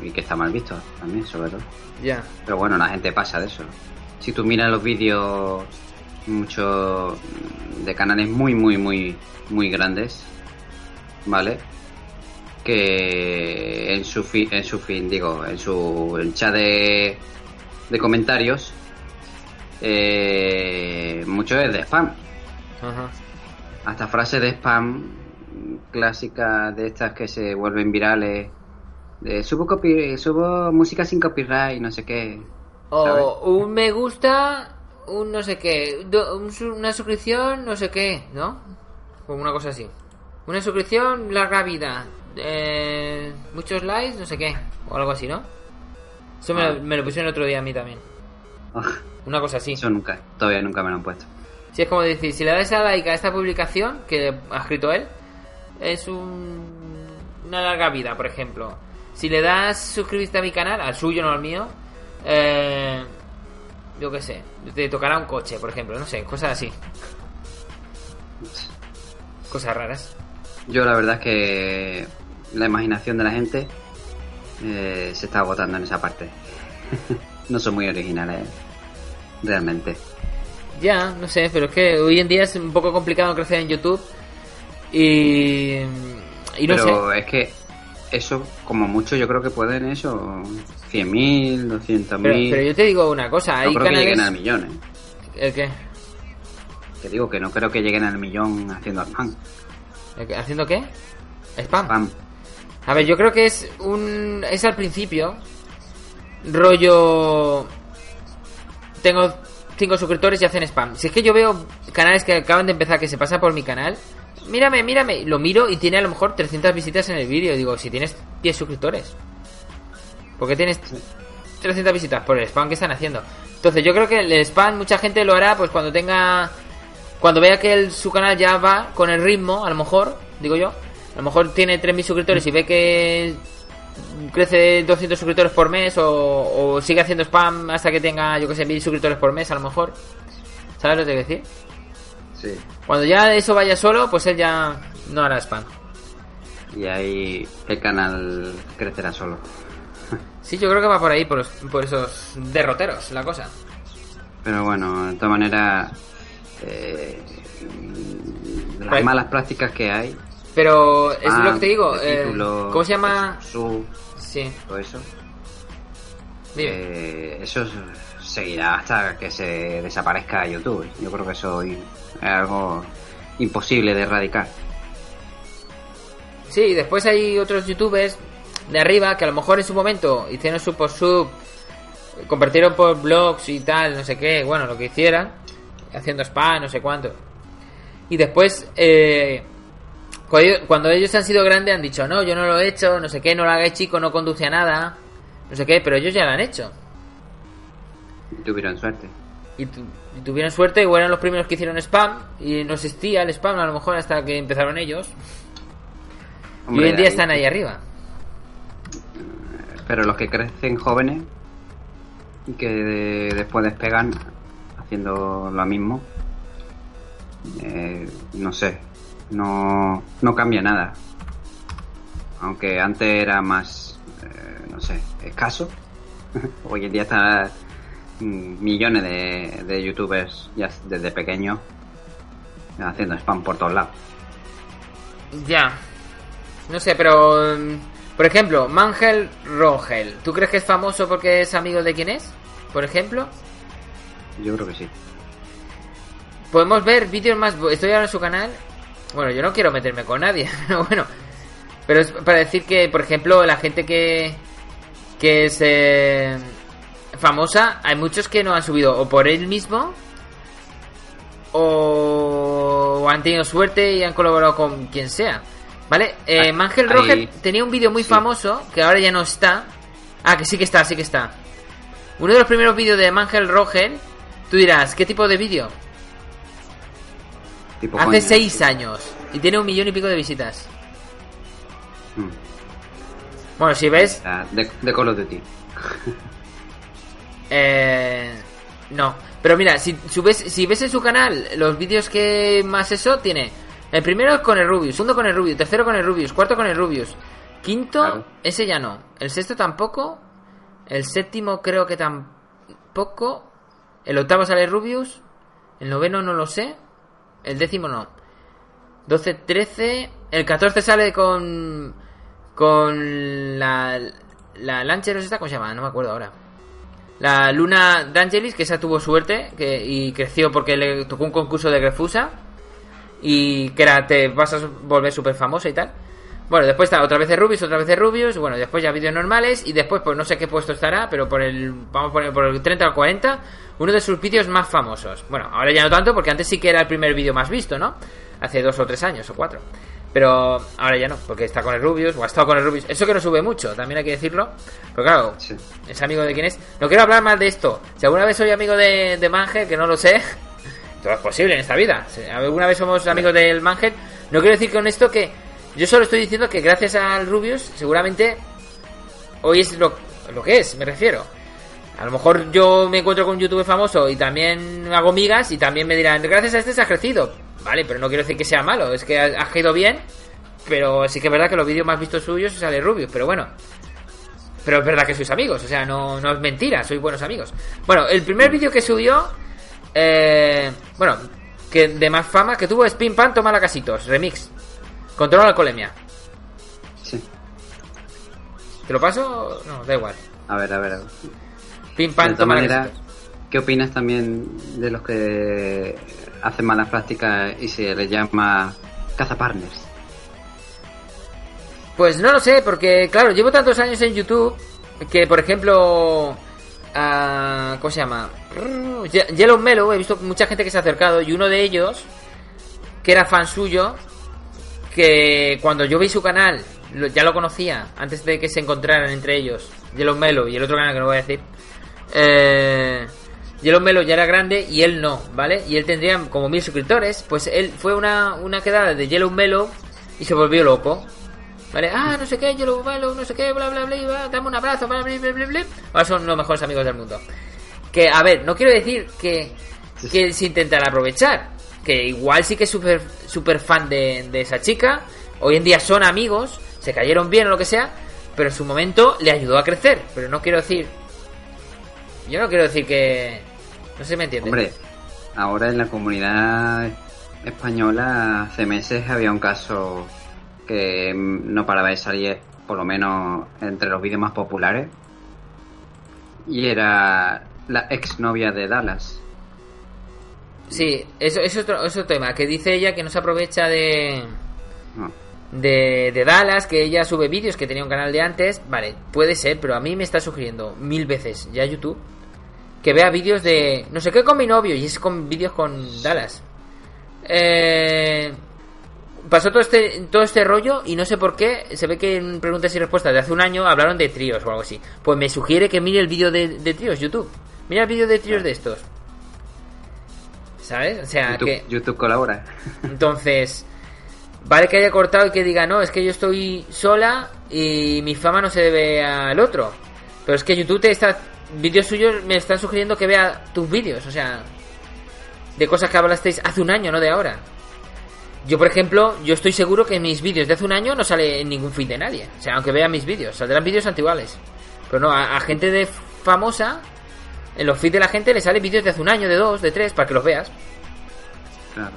y que está mal visto también, sobre todo. Ya. Pero bueno, la gente pasa de eso. Si tú miras los vídeos muchos de canales muy, muy, muy, muy grandes, ¿vale? Que en su fin, en su fin, digo, en su chat de, de comentarios, eh, mucho es de spam. Hasta frases de spam clásicas de estas que se vuelven virales. De subo, copy, subo música sin copyright, no sé qué. O un me gusta, un no sé qué, una suscripción, no sé qué, ¿no? Como una cosa así. Una suscripción, larga vida. Eh, muchos likes, no sé qué. O algo así, ¿no? Eso me, lo, ah. me lo pusieron el otro día a mí también. Ah. Una cosa así. Eso nunca, todavía nunca me lo han puesto. Si es como decir, si le das a like a esta publicación que ha escrito él, es un, una larga vida, por ejemplo. Si le das suscribirte a mi canal, al suyo, no al mío, eh, yo qué sé, te tocará un coche, por ejemplo, no sé, cosas así. Cosas raras. Yo la verdad es que la imaginación de la gente eh, se está agotando en esa parte. no son muy originales, realmente. Ya, no sé, pero es que hoy en día es un poco complicado crecer en YouTube. Y, y no pero es que eso, como mucho, yo creo que pueden eso, 100.000, 200.000. Pero, pero yo te digo una cosa, hay no creo que lleguen al millón, ¿eh? ¿El qué? Te digo que no creo que lleguen al millón haciendo spam. ¿Haciendo qué? ¿Spam? Spam. A ver, yo creo que es un... es al principio. Rollo... Tengo cinco suscriptores y hacen spam. Si es que yo veo canales que acaban de empezar que se pasa por mi canal mírame, mírame. Lo miro y tiene a lo mejor 300 visitas en el vídeo. Digo, si tienes 10 suscriptores. ¿Por qué tienes 300 visitas? Por el spam que están haciendo. Entonces yo creo que el spam mucha gente lo hará pues cuando tenga... Cuando vea que su canal ya va con el ritmo, a lo mejor, digo yo. A lo mejor tiene 3.000 suscriptores y ve que crece 200 suscriptores por mes o, o sigue haciendo spam hasta que tenga, yo que sé, 1.000 suscriptores por mes a lo mejor. ¿Sabes lo que te quiero decir? Cuando ya eso vaya solo, pues él ya no hará spam. Y ahí el canal crecerá solo. Sí, yo creo que va por ahí, por, por esos derroteros, la cosa. Pero bueno, de todas maneras, eh, las pues- malas prácticas que hay. Pero es lo que te digo. Eh, ¿Cómo se llama? Su, sí. Todo eso. Eh, eso seguirá hasta que se desaparezca YouTube. Yo creo que eso es algo imposible de erradicar. Sí, después hay otros youtubers de arriba que a lo mejor en su momento hicieron su post sub, convirtieron por blogs y tal, no sé qué, bueno, lo que hicieran, haciendo spam, no sé cuánto. Y después, eh, cuando ellos han sido grandes han dicho, no, yo no lo he hecho, no sé qué, no lo hagáis chico, no conduce a nada, no sé qué, pero ellos ya lo han hecho. Y tuvieron suerte y, tuvieron suerte, o eran los primeros que hicieron spam y no existía el spam a lo mejor hasta que empezaron ellos. y hoy en día están ahí arriba. Pero los que crecen jóvenes y que después despegan haciendo lo mismo, eh, no sé, no, no cambia nada. Aunque antes era más, eh, no sé, escaso. Hoy en día está millones de, youtubers ya desde pequeño haciendo spam por todos lados. Ya. No sé, pero. Mm, por ejemplo, Mangel Rogel. ¿Tú crees que es famoso porque es amigo de quién es? Por ejemplo. Yo creo que sí. Podemos ver vídeos más. Estoy ahora en su canal. Bueno, yo no quiero meterme con nadie, pero bueno. Pero es para decir que, por ejemplo, la gente que. que se famosa, hay muchos que no han subido o por él mismo o han tenido suerte y han colaborado con quien sea. ¿Vale? Eh, Ah, Mangel ahí- Roger tenía un vídeo muy sí. famoso que ahora ya no está. Ah, que sí que está, sí que está. Uno de los primeros vídeos de Mangel Roger, tú dirás, ¿qué tipo de vídeo? Tipo Hace seis sí. años y tiene un millón y pico de visitas. Mm. Bueno, si ves, De, de Call of Duty. Eh, no, pero mira, si, si ves, si ves en su canal los vídeos que más eso tiene, el primero es con el Rubius, segundo con el Rubius, tercero con el Rubius, cuarto con el Rubius, quinto, Claro. ese ya no, el sexto tampoco, el séptimo creo que tampoco, el octavo sale Rubius, el noveno no lo sé, el décimo no, 12, 13, el 14 sale con con la la Lancheros esta, ¿cómo se llama? No me acuerdo ahora. La Luna D'Angelis, que esa tuvo suerte que, y creció porque le tocó un concurso de Grefusa. Y que era, te vas a volver súper famosa y tal. Bueno, después está otra vez de Rubius, otra vez de Rubius. Bueno, después ya vídeos normales. Y después, pues no sé qué puesto estará, pero por el, vamos a poner por el 30 o 40, uno de sus vídeos más famosos. Bueno, ahora ya no tanto, porque antes sí que era el primer vídeo más visto, ¿no? Hace dos o tres años o cuatro. Pero ahora ya no, porque está con el Rubius, o ha estado con el Rubius. Eso que no sube mucho, también hay que decirlo. Pero claro, Sí. es amigo de quién es. No quiero hablar más de esto. Si alguna vez soy amigo de, de Mangel, que no lo sé, todo es posible en esta vida. Si alguna vez somos amigos del Mangel, no quiero decir con esto que yo solo estoy diciendo que gracias al Rubius, seguramente hoy es lo, lo que es, me refiero. A lo mejor yo me encuentro con un youtuber famoso y también hago migas y también me dirán, gracias a este se ha crecido. Vale, pero no quiero decir que sea malo, es que ha, ha ido bien, pero sí que es verdad que los vídeos más vistos suyos sale Rubius, pero bueno. Pero es verdad que sois amigos, o sea, no, no es mentira, sois buenos amigos. Bueno, el primer vídeo que subió, eh, bueno, que de más fama que tuvo es Pim Pam Toma la Casitos, remix. Controla la alcoholemia. Sí. ¿Te lo paso? No, da igual. A ver, a ver. a ver. Pim De Pam Toma la maneras, Casitos. ¿qué opinas también de los que hacen malas prácticas y se les llama cazapartners? Pues no lo sé, porque claro, llevo tantos años en YouTube que, por ejemplo, ah, ¿cómo se llama? Ye- Yellow Mellow, he visto mucha gente que se ha acercado y uno de ellos, que era fan suyo, que cuando yo vi su canal, ya lo conocía, antes de que se encontraran entre ellos, Yellow Mellow y el otro canal que no voy a decir, eh, Yellow Mellow ya era grande y él no, ¿vale? Y él tendría como mil suscriptores, pues él fue una, una quedada de Yellow Mellow y se volvió loco. ¿Vale? Ah, no sé qué, yo lo bailo, no sé qué, bla, bla, bla, va, dame un abrazo, bla, bla, bla, bla, bla. Ahora son los mejores amigos del mundo. Que, a ver, no quiero decir que, que se intentan aprovechar. Que igual sí que es súper super fan de, de esa chica. Hoy en día son amigos, se cayeron bien o lo que sea. Pero en su momento le ayudó a crecer. Pero no quiero decir... Yo no quiero decir que... No sé si me entiendes. Hombre, ahora en la comunidad española hace meses había un caso que no paraba de salir, por lo menos entre los vídeos más populares, y era la exnovia de Dallas. Sí, eso, eso es otro, es otro tema. Que dice ella que no se aprovecha de... No. de, de Dallas, que ella sube vídeos, que tenía un canal de antes, vale, puede ser, pero a mí me está sugiriendo mil veces ya YouTube que vea vídeos de no sé qué con mi novio y es con vídeos con Dallas. Eh, pasó todo este todo este rollo y no sé por qué, se ve que en preguntas y respuestas de hace un año hablaron de tríos o algo así. Pues me sugiere que mire el vídeo de, de tríos YouTube. Mira el vídeo de tríos de estos. ¿Sabes? O sea, YouTube, que YouTube colabora. entonces, vale que haya cortado y que diga, no, es que yo estoy sola y mi fama no se debe al otro. Pero es que YouTube te está. Vídeos suyos me están sugiriendo que vea tus vídeos, o sea, de cosas que hablasteis hace un año, no de ahora. Yo, por ejemplo, yo estoy seguro que en mis vídeos de hace un año no sale en ningún feed de nadie. O sea, aunque vea mis vídeos, saldrán vídeos antiguales. Pero no, a, a gente de famosa, en los feeds de la gente le salen vídeos de hace un año, de dos, de tres, para que los veas. Claro.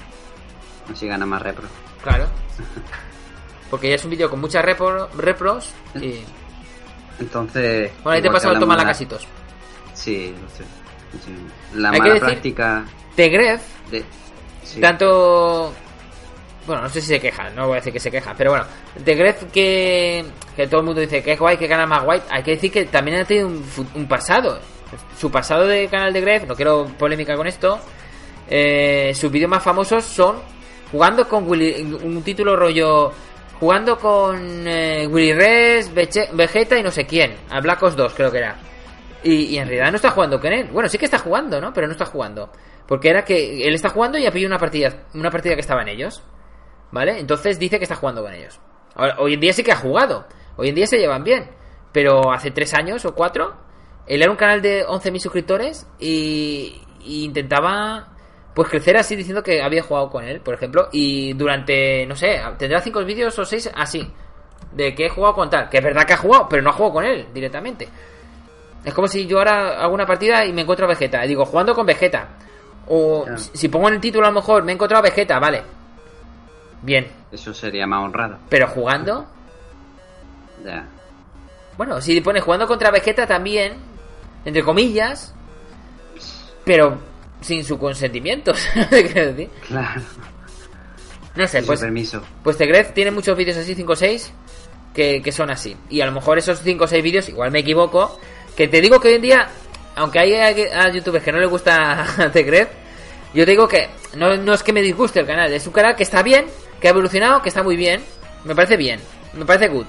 Así gana más repro. Claro. Porque ya es un vídeo con muchas repro- repros y... Entonces. Bueno, ahí te pasa el toma hablamos la de- casitos. Sí, lo sé. Sí. La Hay que mala decir- práctica Tegref, de. sí. tanto... Bueno, no sé si se queja, no voy a decir que se queja, pero bueno, Tegref que, que todo el mundo dice que es guay, que gana más guay, hay que decir que también ha tenido un, pasado. Su pasado de canal de Gref, no quiero polémica con esto, eh, sus vídeos más famosos son jugando con Willy, un título rollo jugando con eh, Willy Res, Vegeta y no sé quién, a Black Ops 2 creo que era. Y, en realidad no está jugando con él. Bueno, sí que está jugando, ¿no? Pero no está jugando. Porque era que él está jugando y ha pillado una partida, una partida que estaba en ellos. ¿Vale? Entonces dice que está jugando con ellos. Ahora, hoy en día sí que ha jugado. Hoy en día se llevan bien. Pero hace tres años o cuatro, él era un canal de 11.000 suscriptores y, y intentaba pues crecer así diciendo que había jugado con él, por ejemplo. Y durante, no sé, tendrá cinco vídeos o seis así. De que he jugado con tal. Que es verdad que ha jugado, pero no ha jugado con él directamente. Es como si yo ahora hago una partida y me encuentro a Vegeta. Y digo, jugando con Vegeta. O Claro. si pongo en el título a lo mejor, me he encontrado a Vegeta, vale. Bien. Eso sería más honrado. Pero jugando, Ya. bueno, si pones jugando contra Vegeta también, entre comillas, pero sin su consentimiento, ¿sabes qué quiero decir? Claro. No sé, Sin pues, su permiso. pues Tegrez tiene muchos vídeos así, 5 o 6, que, que son así. Y a lo mejor esos 5 o 6 vídeos, igual me equivoco, que te digo que hoy en día, aunque hay a, youtubers que no les gusta Tegrez, yo te digo que no, no es que me disguste el canal, es un canal que está bien, que ha evolucionado, que está muy bien, me parece bien, me parece good.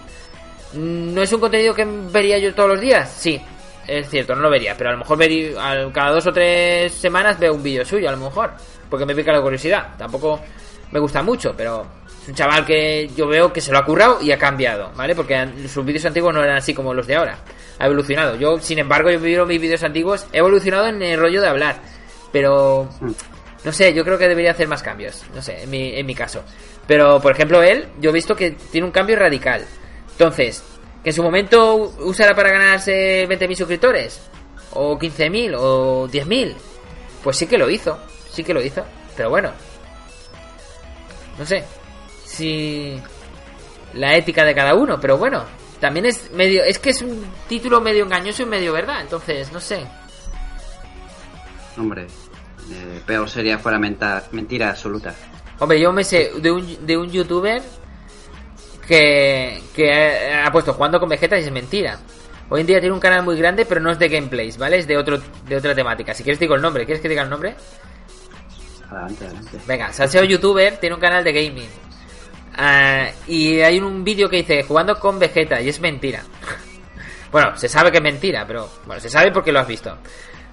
¿No es un contenido que vería yo todos los días? Sí, es cierto, no lo vería, pero a lo mejor vería, cada dos o tres semanas veo un vídeo suyo, a lo mejor, porque me pica la curiosidad. Tampoco me gusta mucho, pero es un chaval que yo veo que se lo ha currado y ha cambiado, ¿vale? Porque sus vídeos antiguos no eran así como los de ahora, ha evolucionado. Yo, sin embargo, yo veo mis vídeos antiguos, he evolucionado en el rollo de hablar, pero Mm. no sé, yo creo que debería hacer más cambios. No sé, en mi, en mi caso. Pero, por ejemplo, él, yo he visto que tiene un cambio radical. Entonces, que en su momento usara para ganarse 20.000 suscriptores, o 15.000, o 10.000, pues sí que lo hizo. Sí que lo hizo. Pero bueno, no sé si la ética de cada uno, pero bueno, también es medio. Es que es un título medio engañoso y medio verdad, entonces, no sé. Hombre, eh, peor sería fuera menta- mentira absoluta. Hombre, yo me sé de un, de un youtuber que, que ha, puesto jugando con Vegeta y es mentira. Hoy en día tiene un canal muy grande, pero no es de gameplays, ¿vale? Es de otro de otra temática. Si quieres digo el nombre, ¿quieres que diga el nombre? Adelante, adelante. Venga, Salseo Youtuber tiene un canal de gaming. Ah, y hay un vídeo que dice jugando con Vegeta y es mentira. bueno, se sabe que es mentira, pero bueno, se sabe porque lo has visto.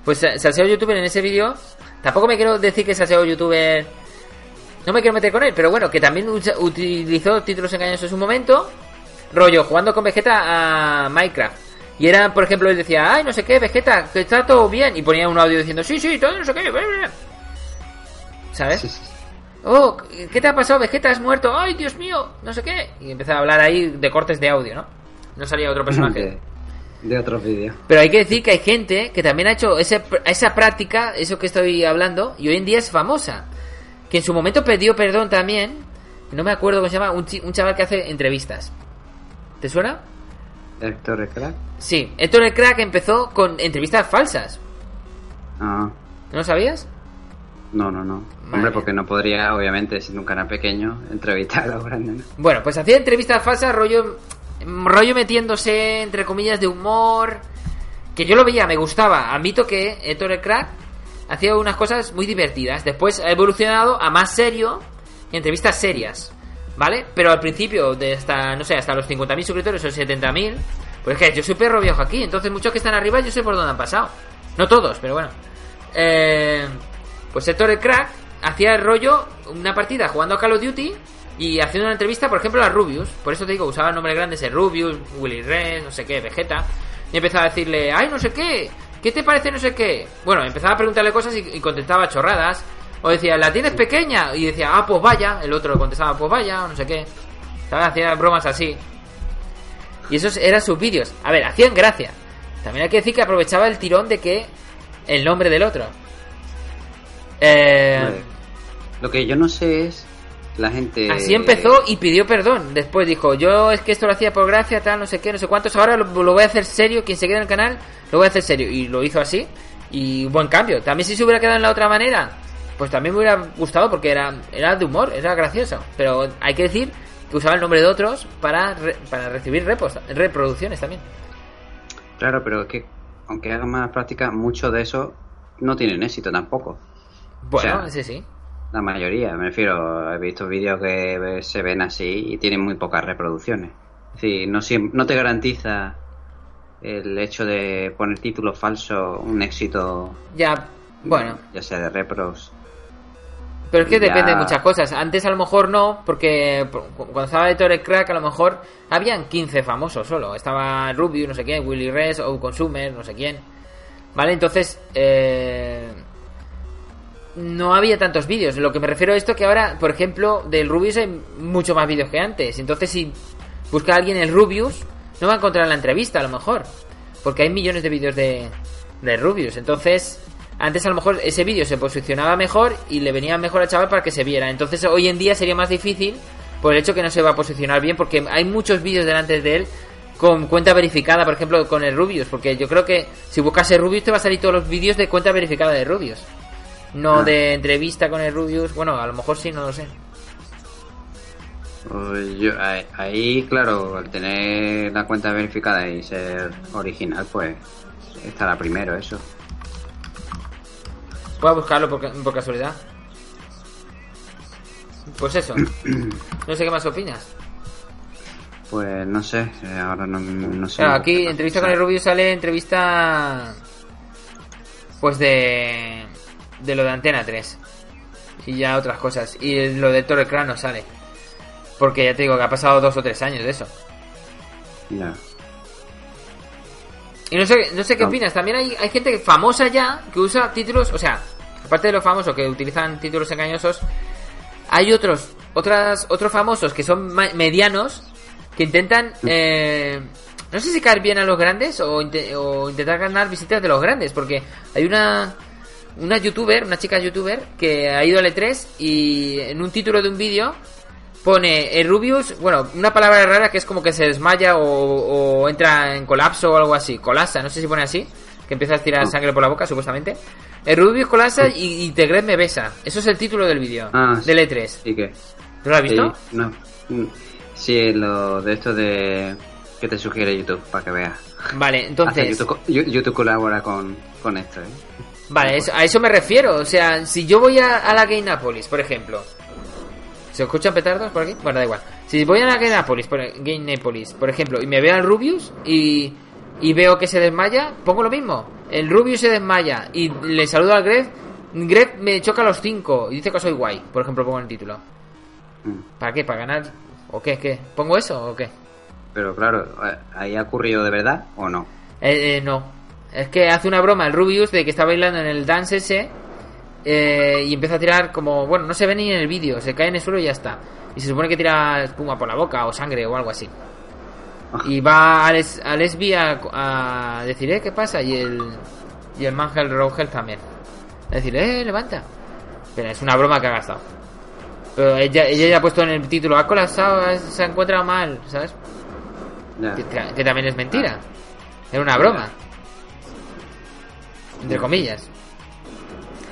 Pues Sa- Salseo Youtuber en ese vídeo, tampoco me quiero decir que Salseo Youtuber no me quiero meter con él, pero bueno, que también utilizó títulos engañosos en su momento, rollo jugando con Vegeta a Minecraft. Y era, por ejemplo, él decía, ay, no sé qué, Vegeta, que está todo bien. Y ponía un audio diciendo, sí, sí, todo no sé qué. bla, bla, bla". ¿Sabes? Sí, sí. Oh, ¿qué te ha pasado? Vegeta has muerto. Ay, Dios mío, no sé qué. Y empezaba a hablar ahí de cortes de audio, ¿no? No salía otro personaje. De, de otros vídeos. Pero hay que decir que hay gente que también ha hecho ese, esa práctica, eso que estoy hablando, y hoy en día es famosa. Que en su momento pidió perdón también. No me acuerdo cómo se llama, un, chaval que hace entrevistas. ¿Te suena? Héctor Crack. Sí, Héctor el Crack empezó con entrevistas falsas. Ah, ¿No lo sabías? No, no, no. Vale. Hombre, porque no podría, obviamente, siendo un canal pequeño, entrevistar a los grandes. ¿no? Bueno, pues hacía entrevistas falsas, rollo, rollo metiéndose, entre comillas, de humor. Que yo lo veía, me gustaba. Admito que Héctor el Crack hacía unas cosas muy divertidas. Después ha evolucionado a más serio y entrevistas serias. ¿Vale? Pero al principio, de hasta, no sé, hasta los 50.000 suscriptores o 70.000, pues es que yo soy perro viejo aquí. Entonces muchos que están arriba yo sé por dónde han pasado. No todos, pero bueno. Eh, pues Héctor el Crack hacía el rollo, una partida jugando a Call of Duty y haciendo una entrevista, por ejemplo, a Rubius. Por eso te digo, usaba nombres grandes el Rubius, Willy Red, no sé qué, Vegeta. Y empezaba a decirle, ay, no sé qué, ¿qué te parece no sé qué? Bueno, empezaba a preguntarle cosas y, y contestaba chorradas. O decía, ¿la tienes pequeña? Y decía, ah, pues vaya. El otro contestaba, pues vaya, o no sé qué. ¿Sabes? Hacía bromas así. Y esos eran sus vídeos. A ver, hacían gracia. También hay que decir que aprovechaba el tirón de que el nombre del otro. Eh, Vale. Lo que yo no sé es la gente... Así empezó y pidió perdón. Después dijo, yo es que esto lo hacía por gracia, tal, no sé qué, no sé cuántos. Ahora lo, lo voy a hacer serio. Quien se quede en el canal, lo voy a hacer serio. Y lo hizo así. Y buen cambio. También si se hubiera quedado en la otra manera, pues también me hubiera gustado porque era, era de humor, era gracioso. Pero hay que decir que usaba el nombre de otros para, re- para recibir repos, reproducciones también. Claro, pero es que aunque hagan más práctica, muchos de esos no tienen éxito tampoco. Bueno, O sea, ese sí. La mayoría, me refiero, he visto vídeos que se ven así y tienen muy pocas reproducciones. Es decir, no, no te garantiza el hecho de poner títulos falsos un éxito, Ya, bueno. ya sea de repros. Pero es que Ya. depende de muchas cosas. Antes a lo mejor no, porque por- cuando estaba de Torre Crack a lo mejor habían 15 famosos solo. Estaba Rubius, no sé quién, Willy Res, o Consumer, no sé quién. ¿Vale? Entonces, eh, no había tantos vídeos. Lo que me refiero a esto que ahora, por ejemplo, del Rubius hay mucho más vídeos que antes. Entonces, si busca a alguien el Rubius, no va a encontrar la entrevista a lo mejor. Porque hay millones de vídeos de, de Rubius. Entonces, antes a lo mejor ese vídeo se posicionaba mejor y le venía mejor al chaval para que se viera. Entonces, hoy en día sería más difícil por el hecho que no se va a posicionar bien. Porque hay muchos vídeos delante de él con cuenta verificada, por ejemplo, con el Rubius. Porque yo creo que si buscas el Rubius te va a salir todos los vídeos de cuenta verificada de Rubius. No Ah. de entrevista con el Rubius. Bueno, a lo mejor sí, no lo sé. Pues yo- ahí, claro, al tener la cuenta verificada y ser original, pues estará primero eso. Voy a buscarlo por, por casualidad. Pues eso. No sé qué más opinas. Pues no sé, eh, ahora no, no sé. Claro, aquí entrevista con el Rubius sale entrevista pues de de lo de Antena 3 y ya otras cosas. Y lo de Torre Crack no sale. Porque ya te digo que ha pasado dos o tres años de eso. Ya. y no sé no sé qué No. opinas. También hay, hay gente famosa ya que usa títulos o sea aparte de los famosos que utilizan títulos engañosos hay otros otras otros famosos que son medianos que intentan eh, no sé si caer bien a los grandes o, o intentar ganar visitas de los grandes porque hay una una youtuber una chica youtuber que ha ido al E3 y en un título de un vídeo pone el Rubius bueno una palabra rara que es como que se desmaya o, o entra en colapso o algo así colapsa no sé si pone así que empieza a tirar sangre por la boca supuestamente el Rubius colapsa y, y Tegret me besa eso es el título del vídeo Ah, del E3 ¿Y qué? ¿lo has visto? Sí, no. Mm, Sí, lo de esto de que te sugiere YouTube para que veas. vale entonces YouTube, YouTube colabora con, con esto, ¿eh? Vale, eso- a eso me refiero. O sea, si yo voy a, a la Gainapolis, por ejemplo. ¿Se escuchan petardos por aquí? Bueno, da igual. Si voy a la Gainapolis, por, Gainapolis, por ejemplo, y me veo al Rubius y, y veo que se desmaya, pongo lo mismo. El Rubius se desmaya y le saludo al Greg. Greg me choca a los 5 y dice que soy guay, por ejemplo, pongo en el título. Mm. ¿Para qué? ¿Para ganar? ¿O qué? ¿Qué? ¿Pongo eso o qué? Pero claro, ¿ahí ha ocurrido de verdad o no? Eh, eh, no. Es que hace una broma el Rubius de que está bailando en el dance ese eh, y empieza a tirar como... Bueno, no se ve ni en el vídeo, se cae en el suelo y ya está. Y se supone que tira espuma por la boca o sangre o algo así. Y va a, Les, a Lesbi a, a decir, eh, ¿qué pasa? Y el, y el Mangel Rogel también. A decir, eh, levanta. Pero es una broma que ha gastado. Pero ella, ella ya ha puesto en el título, ha colapsado, se ha encontrado mal, ¿sabes? Que también es mentira. Era una broma. Entre comillas.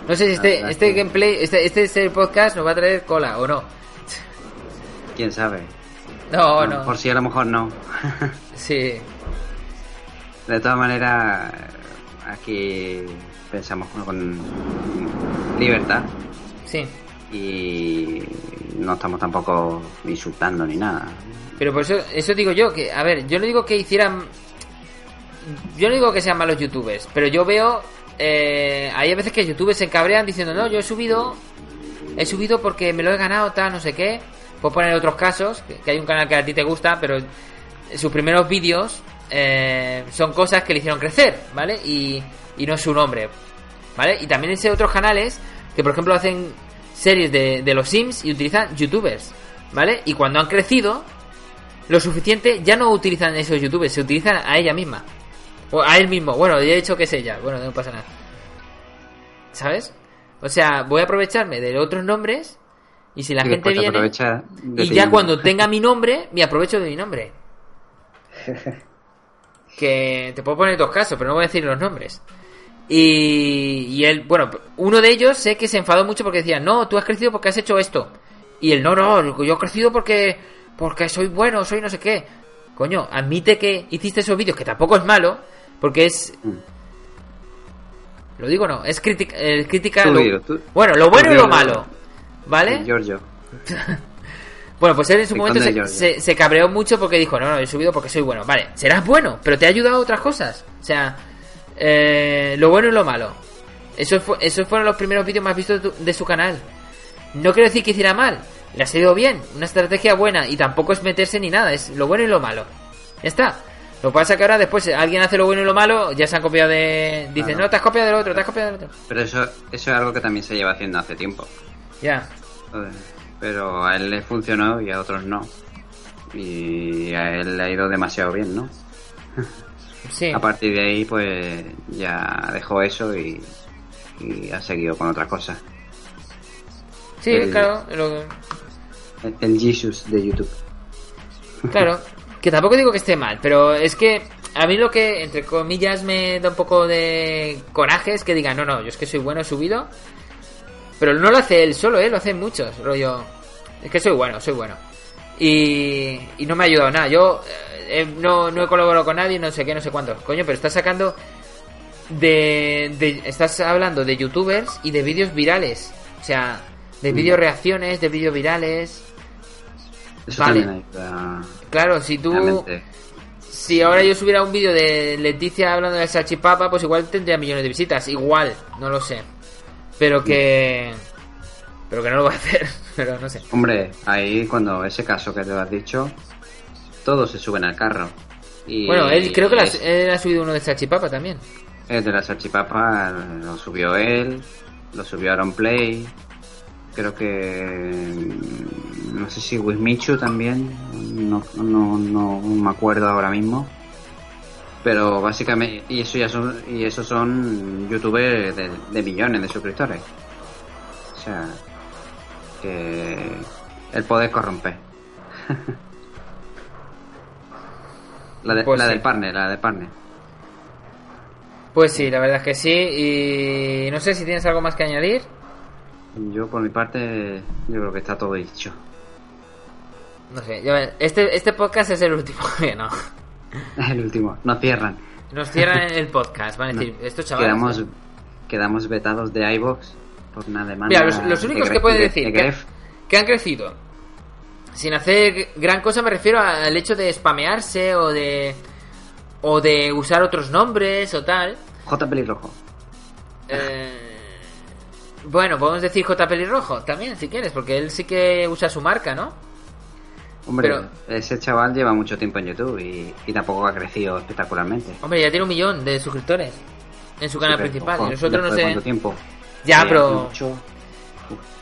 No sé si este, verdad este gameplay, este, este, este podcast nos va a traer cola o no. ¿Quién sabe? No, A lo no. mejor sí, a lo mejor no. Sí. De todas maneras, aquí pensamos con, con libertad Sí. y no estamos tampoco insultando ni nada. Pero por eso, eso digo yo, que, a ver, yo no digo que hicieran... Yo no digo que sean malos youtubers, pero yo veo... Eh, hay veces que youtubers se cabrean diciendo, no, yo he subido... He subido porque me lo he ganado, tal, no sé qué. Puedo poner otros casos, que, hay un canal que a ti te gusta, pero sus primeros vídeos eh, son cosas que le hicieron crecer, ¿vale? Y, no es su nombre, ¿vale? Y también sé otros canales que, por ejemplo, hacen series de los Sims y utilizan youtubers, ¿vale? Y cuando han crecido, lo suficiente, ya no utilizan esos youtubers, se utilizan a ella misma. O a él mismo. Bueno, ya he dicho que es ella. Bueno, no pasa nada. ¿Sabes? O sea, voy a aprovecharme de otros nombres y si la Y gente viene... Y ya cuando tenga mi nombre, me aprovecho de mi nombre. Que te puedo poner dos casos, pero no voy a decir los nombres. Y, y él, bueno, uno de ellos sé que se enfadó mucho porque decía, no, tú has crecido porque has hecho esto. Y él, no, no, yo he crecido porque, porque soy bueno, soy no sé qué. Coño, admite que hiciste esos vídeos, que tampoco es malo, porque es... Lo digo no, es crítica, eh, crítica Tú lo- dilo, tú- bueno, lo bueno y lo malo, ¿vale? Giorgio. Bueno, pues él en su El momento se, se- se cabreó mucho porque dijo, no, no, he subido porque soy bueno. Vale, serás bueno, pero te ha ayudado a otras cosas. O sea, eh, lo bueno y lo malo. Esos, fue- esos fueron los primeros vídeos más vistos de, tu- de su canal. No quiero decir que hiciera mal, le ha salido bien, una estrategia buena y tampoco es meterse ni nada, es lo bueno y lo malo. Ya está. Lo que pasa es que ahora después alguien hace lo bueno y lo malo, ya se han copiado de... Dicen, Claro. no, te has copiado del otro, te has copiado del otro. Pero eso, eso es algo que también se lleva haciendo hace tiempo. Ya. Pero a él le funcionó y a otros no. Y a él le ha ido demasiado bien, ¿no? Sí. A partir de ahí, pues ya dejó eso y, y ha seguido con otras cosas. Sí, el- claro. lo- el Jesus de YouTube. Claro, que tampoco digo que esté mal, pero es que a mí lo que, entre comillas, me da un poco de coraje es que digan, no, no, yo es que soy bueno, he subido. Pero no lo hace él solo, ¿eh? Lo hacen muchos, rollo. Es que soy bueno, soy bueno. Y, y no me ha ayudado nada. Yo eh, no, no he colaborado con nadie, no sé qué, no sé cuánto. Coño, pero estás sacando de, de- Estás hablando de youtubers y de vídeos virales. O sea, de vídeos reacciones, de vídeos virales. Eso Vale. ayuda. Claro, si tú... realmente. Si ahora yo subiera un vídeo de Leticia hablando de salchipapa, pues igual tendría millones de visitas. Igual, no lo sé. Pero que... Pero que no lo voy a hacer. Pero no sé. Hombre, ahí cuando ese caso que te has dicho, todos se suben al carro. Y Bueno, él creo que la- él ha subido uno de salchipapa también. El de la salchipapa lo subió él, lo subió Aaron Play, creo que no sé si Wismichu también, no, no, no me acuerdo ahora mismo. Pero básicamente, y eso ya son, y esos son youtubers de, de millones de suscriptores. O sea, que el poder corrompe. la, de- Pues la sí. del partner, la del partner. Pues sí, la verdad es que sí. Y no sé si tienes algo más que añadir. Yo por mi parte, yo creo que está todo dicho. No sé, yo- este, este podcast es el último. que no. El último, nos cierran. Nos cierran el podcast. Van a decir, estos chavales. quedamos, quedamos vetados de iBox por una demanda. Mira, los, únicos que pueden de- decir de que, que han crecido sin hacer gran cosa me refiero al hecho de spamearse o de o de usar otros nombres o tal. J pelirrojo. Eh, bueno, podemos decir J pelirrojo también si quieres, porque él sí que usa su marca, ¿no? Hombre, Pero- ese chaval lleva mucho tiempo en YouTube y, y tampoco ha crecido espectacularmente. Hombre, ya tiene un millón de suscriptores en su canal Sí, principal. ojo, y nosotros no sé. ¿Cuánto tiempo? Ya, pero mucho.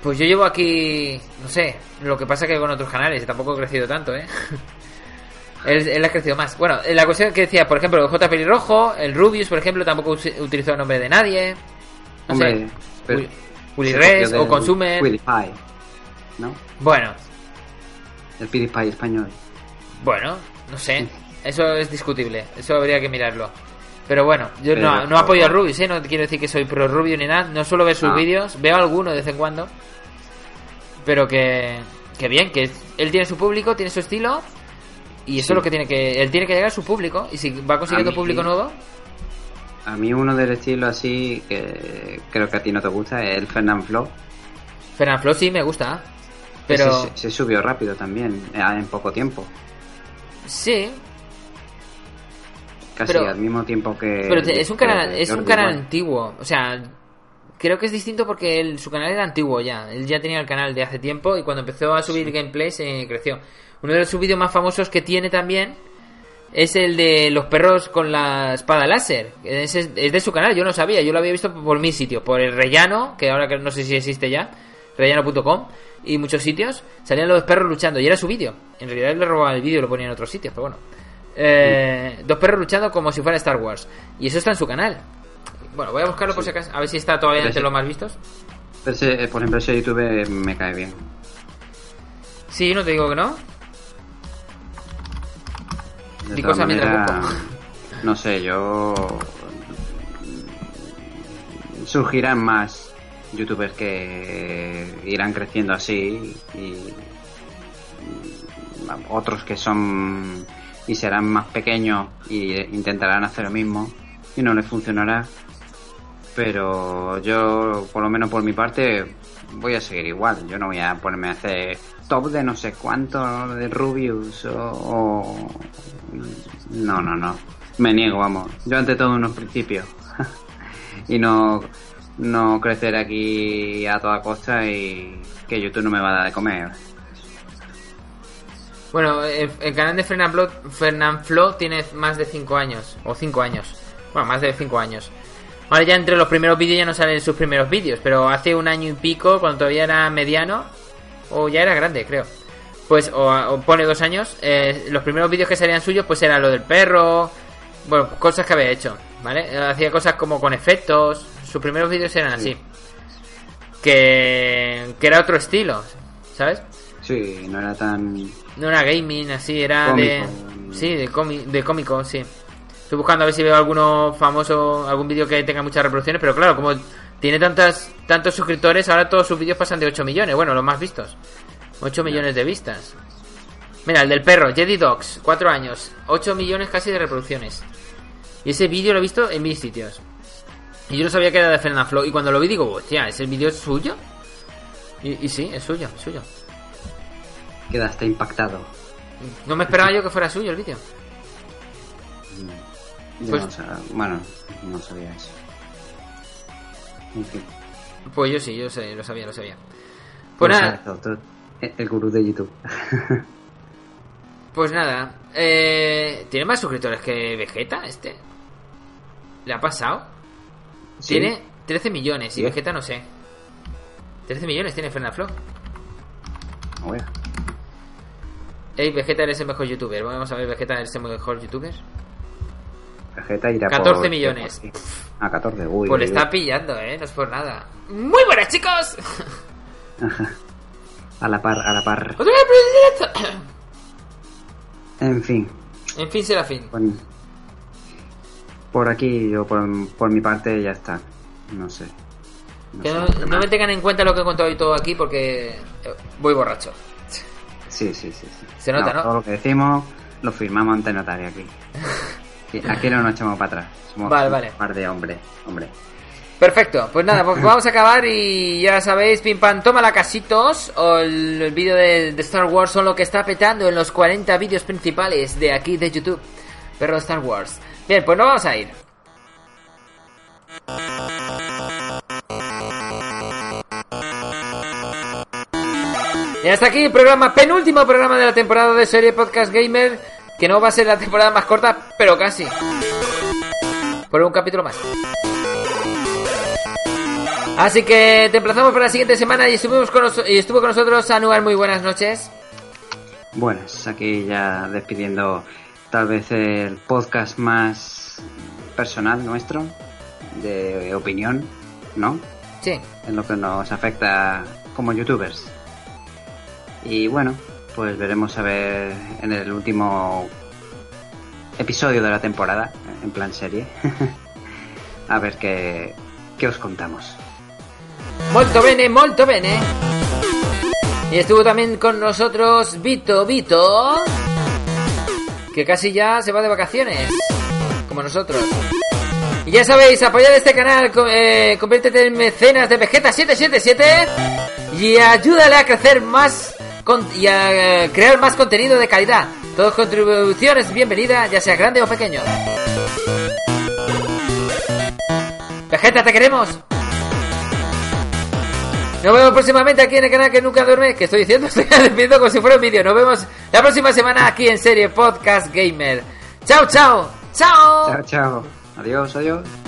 pues yo llevo aquí, no sé, lo que pasa que con otros canales tampoco he crecido tanto, ¿eh? Él, él ha crecido más. Bueno, la cuestión que decía, por ejemplo, el J. Pelirrojo, el Rubius, por ejemplo, tampoco utilizó el nombre de nadie. No Hombre, sé. pero O del Consumer. PewDiePie, ¿no? Bueno, El PewDiePie español. bueno, no sé. Eso es discutible. Eso habría que mirarlo. Pero bueno, yo Pero- no, no apoyo a Rubius, ¿eh? No quiero decir que soy pro Rubius ni nada. No suelo ver sus Ah. vídeos. Veo alguno de vez en cuando. Pero que, que bien, que él tiene su público, tiene su estilo. Y eso Sí. es lo que tiene que... Él tiene que llegar a su público. Y si va consiguiendo mí- público nuevo... A mí uno del estilo así, que creo que a ti no te gusta, es el Fernand Flo. Fernand Flo sí me gusta. Pero... Ese se, se subió rápido también, eh, en poco tiempo. Sí, Casi Pero- al mismo tiempo que... Pero es un canal, es un canal antiguo. O sea, creo que es distinto porque él- su canal era antiguo ya. Él ya tenía el canal de hace tiempo y cuando empezó a subir gameplay se creció. Uno de sus vídeos más famosos que tiene también es el de los perros con la espada láser. Es, es de su canal, yo no sabía. Yo lo había visto por mi sitio, por el Rellano, que ahora que no sé si existe ya, rellano.com y muchos sitios. Salían los perros luchando y era su vídeo. En realidad él le robaba el vídeo y lo ponía en otros sitios, pero bueno. Eh, dos perros luchando como si fuera Star Wars. Y eso está en su canal. Bueno, voy a buscarlo por si acaso, a ver si está todavía Pero entre sí. los más vistos. Ese, eh, por ejemplo, ese YouTube me cae bien. Sí, no te digo que no. De Di mientras busco. no sé, yo... Surgirán más youtubers que irán creciendo así y, y otros que son y serán más pequeños y intentarán hacer lo mismo y no les funcionará Pero yo, por lo menos por mi parte, voy a seguir igual. Yo no voy a ponerme a hacer top de no sé cuánto de Rubius o, No, no, no. Me niego, vamos. Yo ante todo unos principios. y no, no crecer aquí a toda costa y que YouTube no me va a dar de comer. Bueno, el, canal de Fernanfloo Fernanfloo tiene más de 5 años. O 5 años. Bueno, más de 5 años. Ahora ya entre los primeros vídeos ya no salen sus primeros vídeos. Pero hace un año y pico, cuando todavía era mediano. O ya era grande, creo. Pues, o, o pone dos años. eh, los primeros vídeos que salían suyos, pues era lo del perro. Bueno, cosas que había hecho. ¿Vale? Hacía cosas como con efectos. Sus primeros vídeos eran así. Que, que era otro estilo. ¿Sabes? Sí, no era tan... No era gaming, así, era Cómico. de. Sí, de, cómi- de cómico, sí. Estoy buscando a ver si veo alguno famoso, algún vídeo que tenga muchas reproducciones, pero claro, como tiene tantas tantos suscriptores, ahora todos sus vídeos pasan de 8 millones, bueno, los más vistos. 8 millones de vistas. Mira, el del perro, Jedi Dogs, 4 años, 8 millones casi de reproducciones. Y ese vídeo lo he visto en mil sitios. Y yo no sabía que era de Fernanfloo, y cuando lo vi digo, hostia, ¿ese vídeo es suyo? Y, y sí, es suyo, es suyo. Quedaste impactado. No me esperaba yo que fuera suyo el vídeo. Yo Pues- no bueno, no sabía eso. En fin. Pues yo sí, yo sé, lo sabía, lo sabía. Pues nada, sabes tú- el gurú de YouTube. pues nada. Eh, ¿Tiene más suscriptores que Vegeta este? ¿Le ha pasado? Sí. Tiene 13 millones y. Vegeta no sé. 13 millones tiene Fernaflo. Oye, Ey, Vegeta eres el mejor youtuber. Vamos a ver, Vegeta eres el mejor youtuber. Vegeta irá 14 por- millones. Ah, 14, uy. Pues le está pillando, eh, no es por nada. Muy buenas, chicos. A la par, a la par. En fin, En fin, será fin. por, por aquí, yo por, por mi parte ya está. No sé. No Que sé no, hacer no más. me tengan en cuenta lo que he contado hoy todo aquí porque eh, voy borracho. Sí, sí, sí. sí. Se nota, ¿no? Todo lo que decimos lo firmamos ante notario aquí. Sí, Aquí no nos echamos para atrás. Somos Vale, un vale. par de hombres. Hombre. Perfecto, pues nada, pues vamos a acabar y ya sabéis, pim pam, toma la casitos o el, el vídeo de, de Star Wars son lo que está petando en los 40 vídeos principales de aquí de YouTube. Perro Star Wars. Bien, pues nos vamos a ir. Y hasta aquí el programa, penúltimo programa de la temporada de serie Podcast Gamer, que no va a ser la temporada más corta, pero casi. Por un capítulo más. Así que te emplazamos para la siguiente semana y, estuvimos con y estuvo con nosotros Anuar. Muy buenas noches. Buenas, aquí ya despidiendo tal vez el podcast más personal nuestro, de opinión, ¿no? Sí, En lo que nos afecta como youtubers. Y bueno, pues veremos a ver en el último episodio de la temporada, en plan serie, a ver qué, qué os contamos. molto bene, molto bene. Y estuvo también con nosotros Vito Vito, que casi ya se va de vacaciones, como nosotros. Y ya sabéis, apoyad este canal, eh, conviértete en mecenas de Vegeta777 y ayúdale a crecer más y a eh, crear más contenido de calidad. Todas contribuciones bienvenida, ya sea grande o pequeño. Vegeta, te queremos. Nos vemos próximamente aquí en el canal que nunca duerme. Que estoy diciendo? Estoy despidiendo como si fuera un vídeo. Nos vemos la próxima semana aquí en serie Podcast Gamer. Chao, chao. Chao. Chao, chao. Adiós, adiós.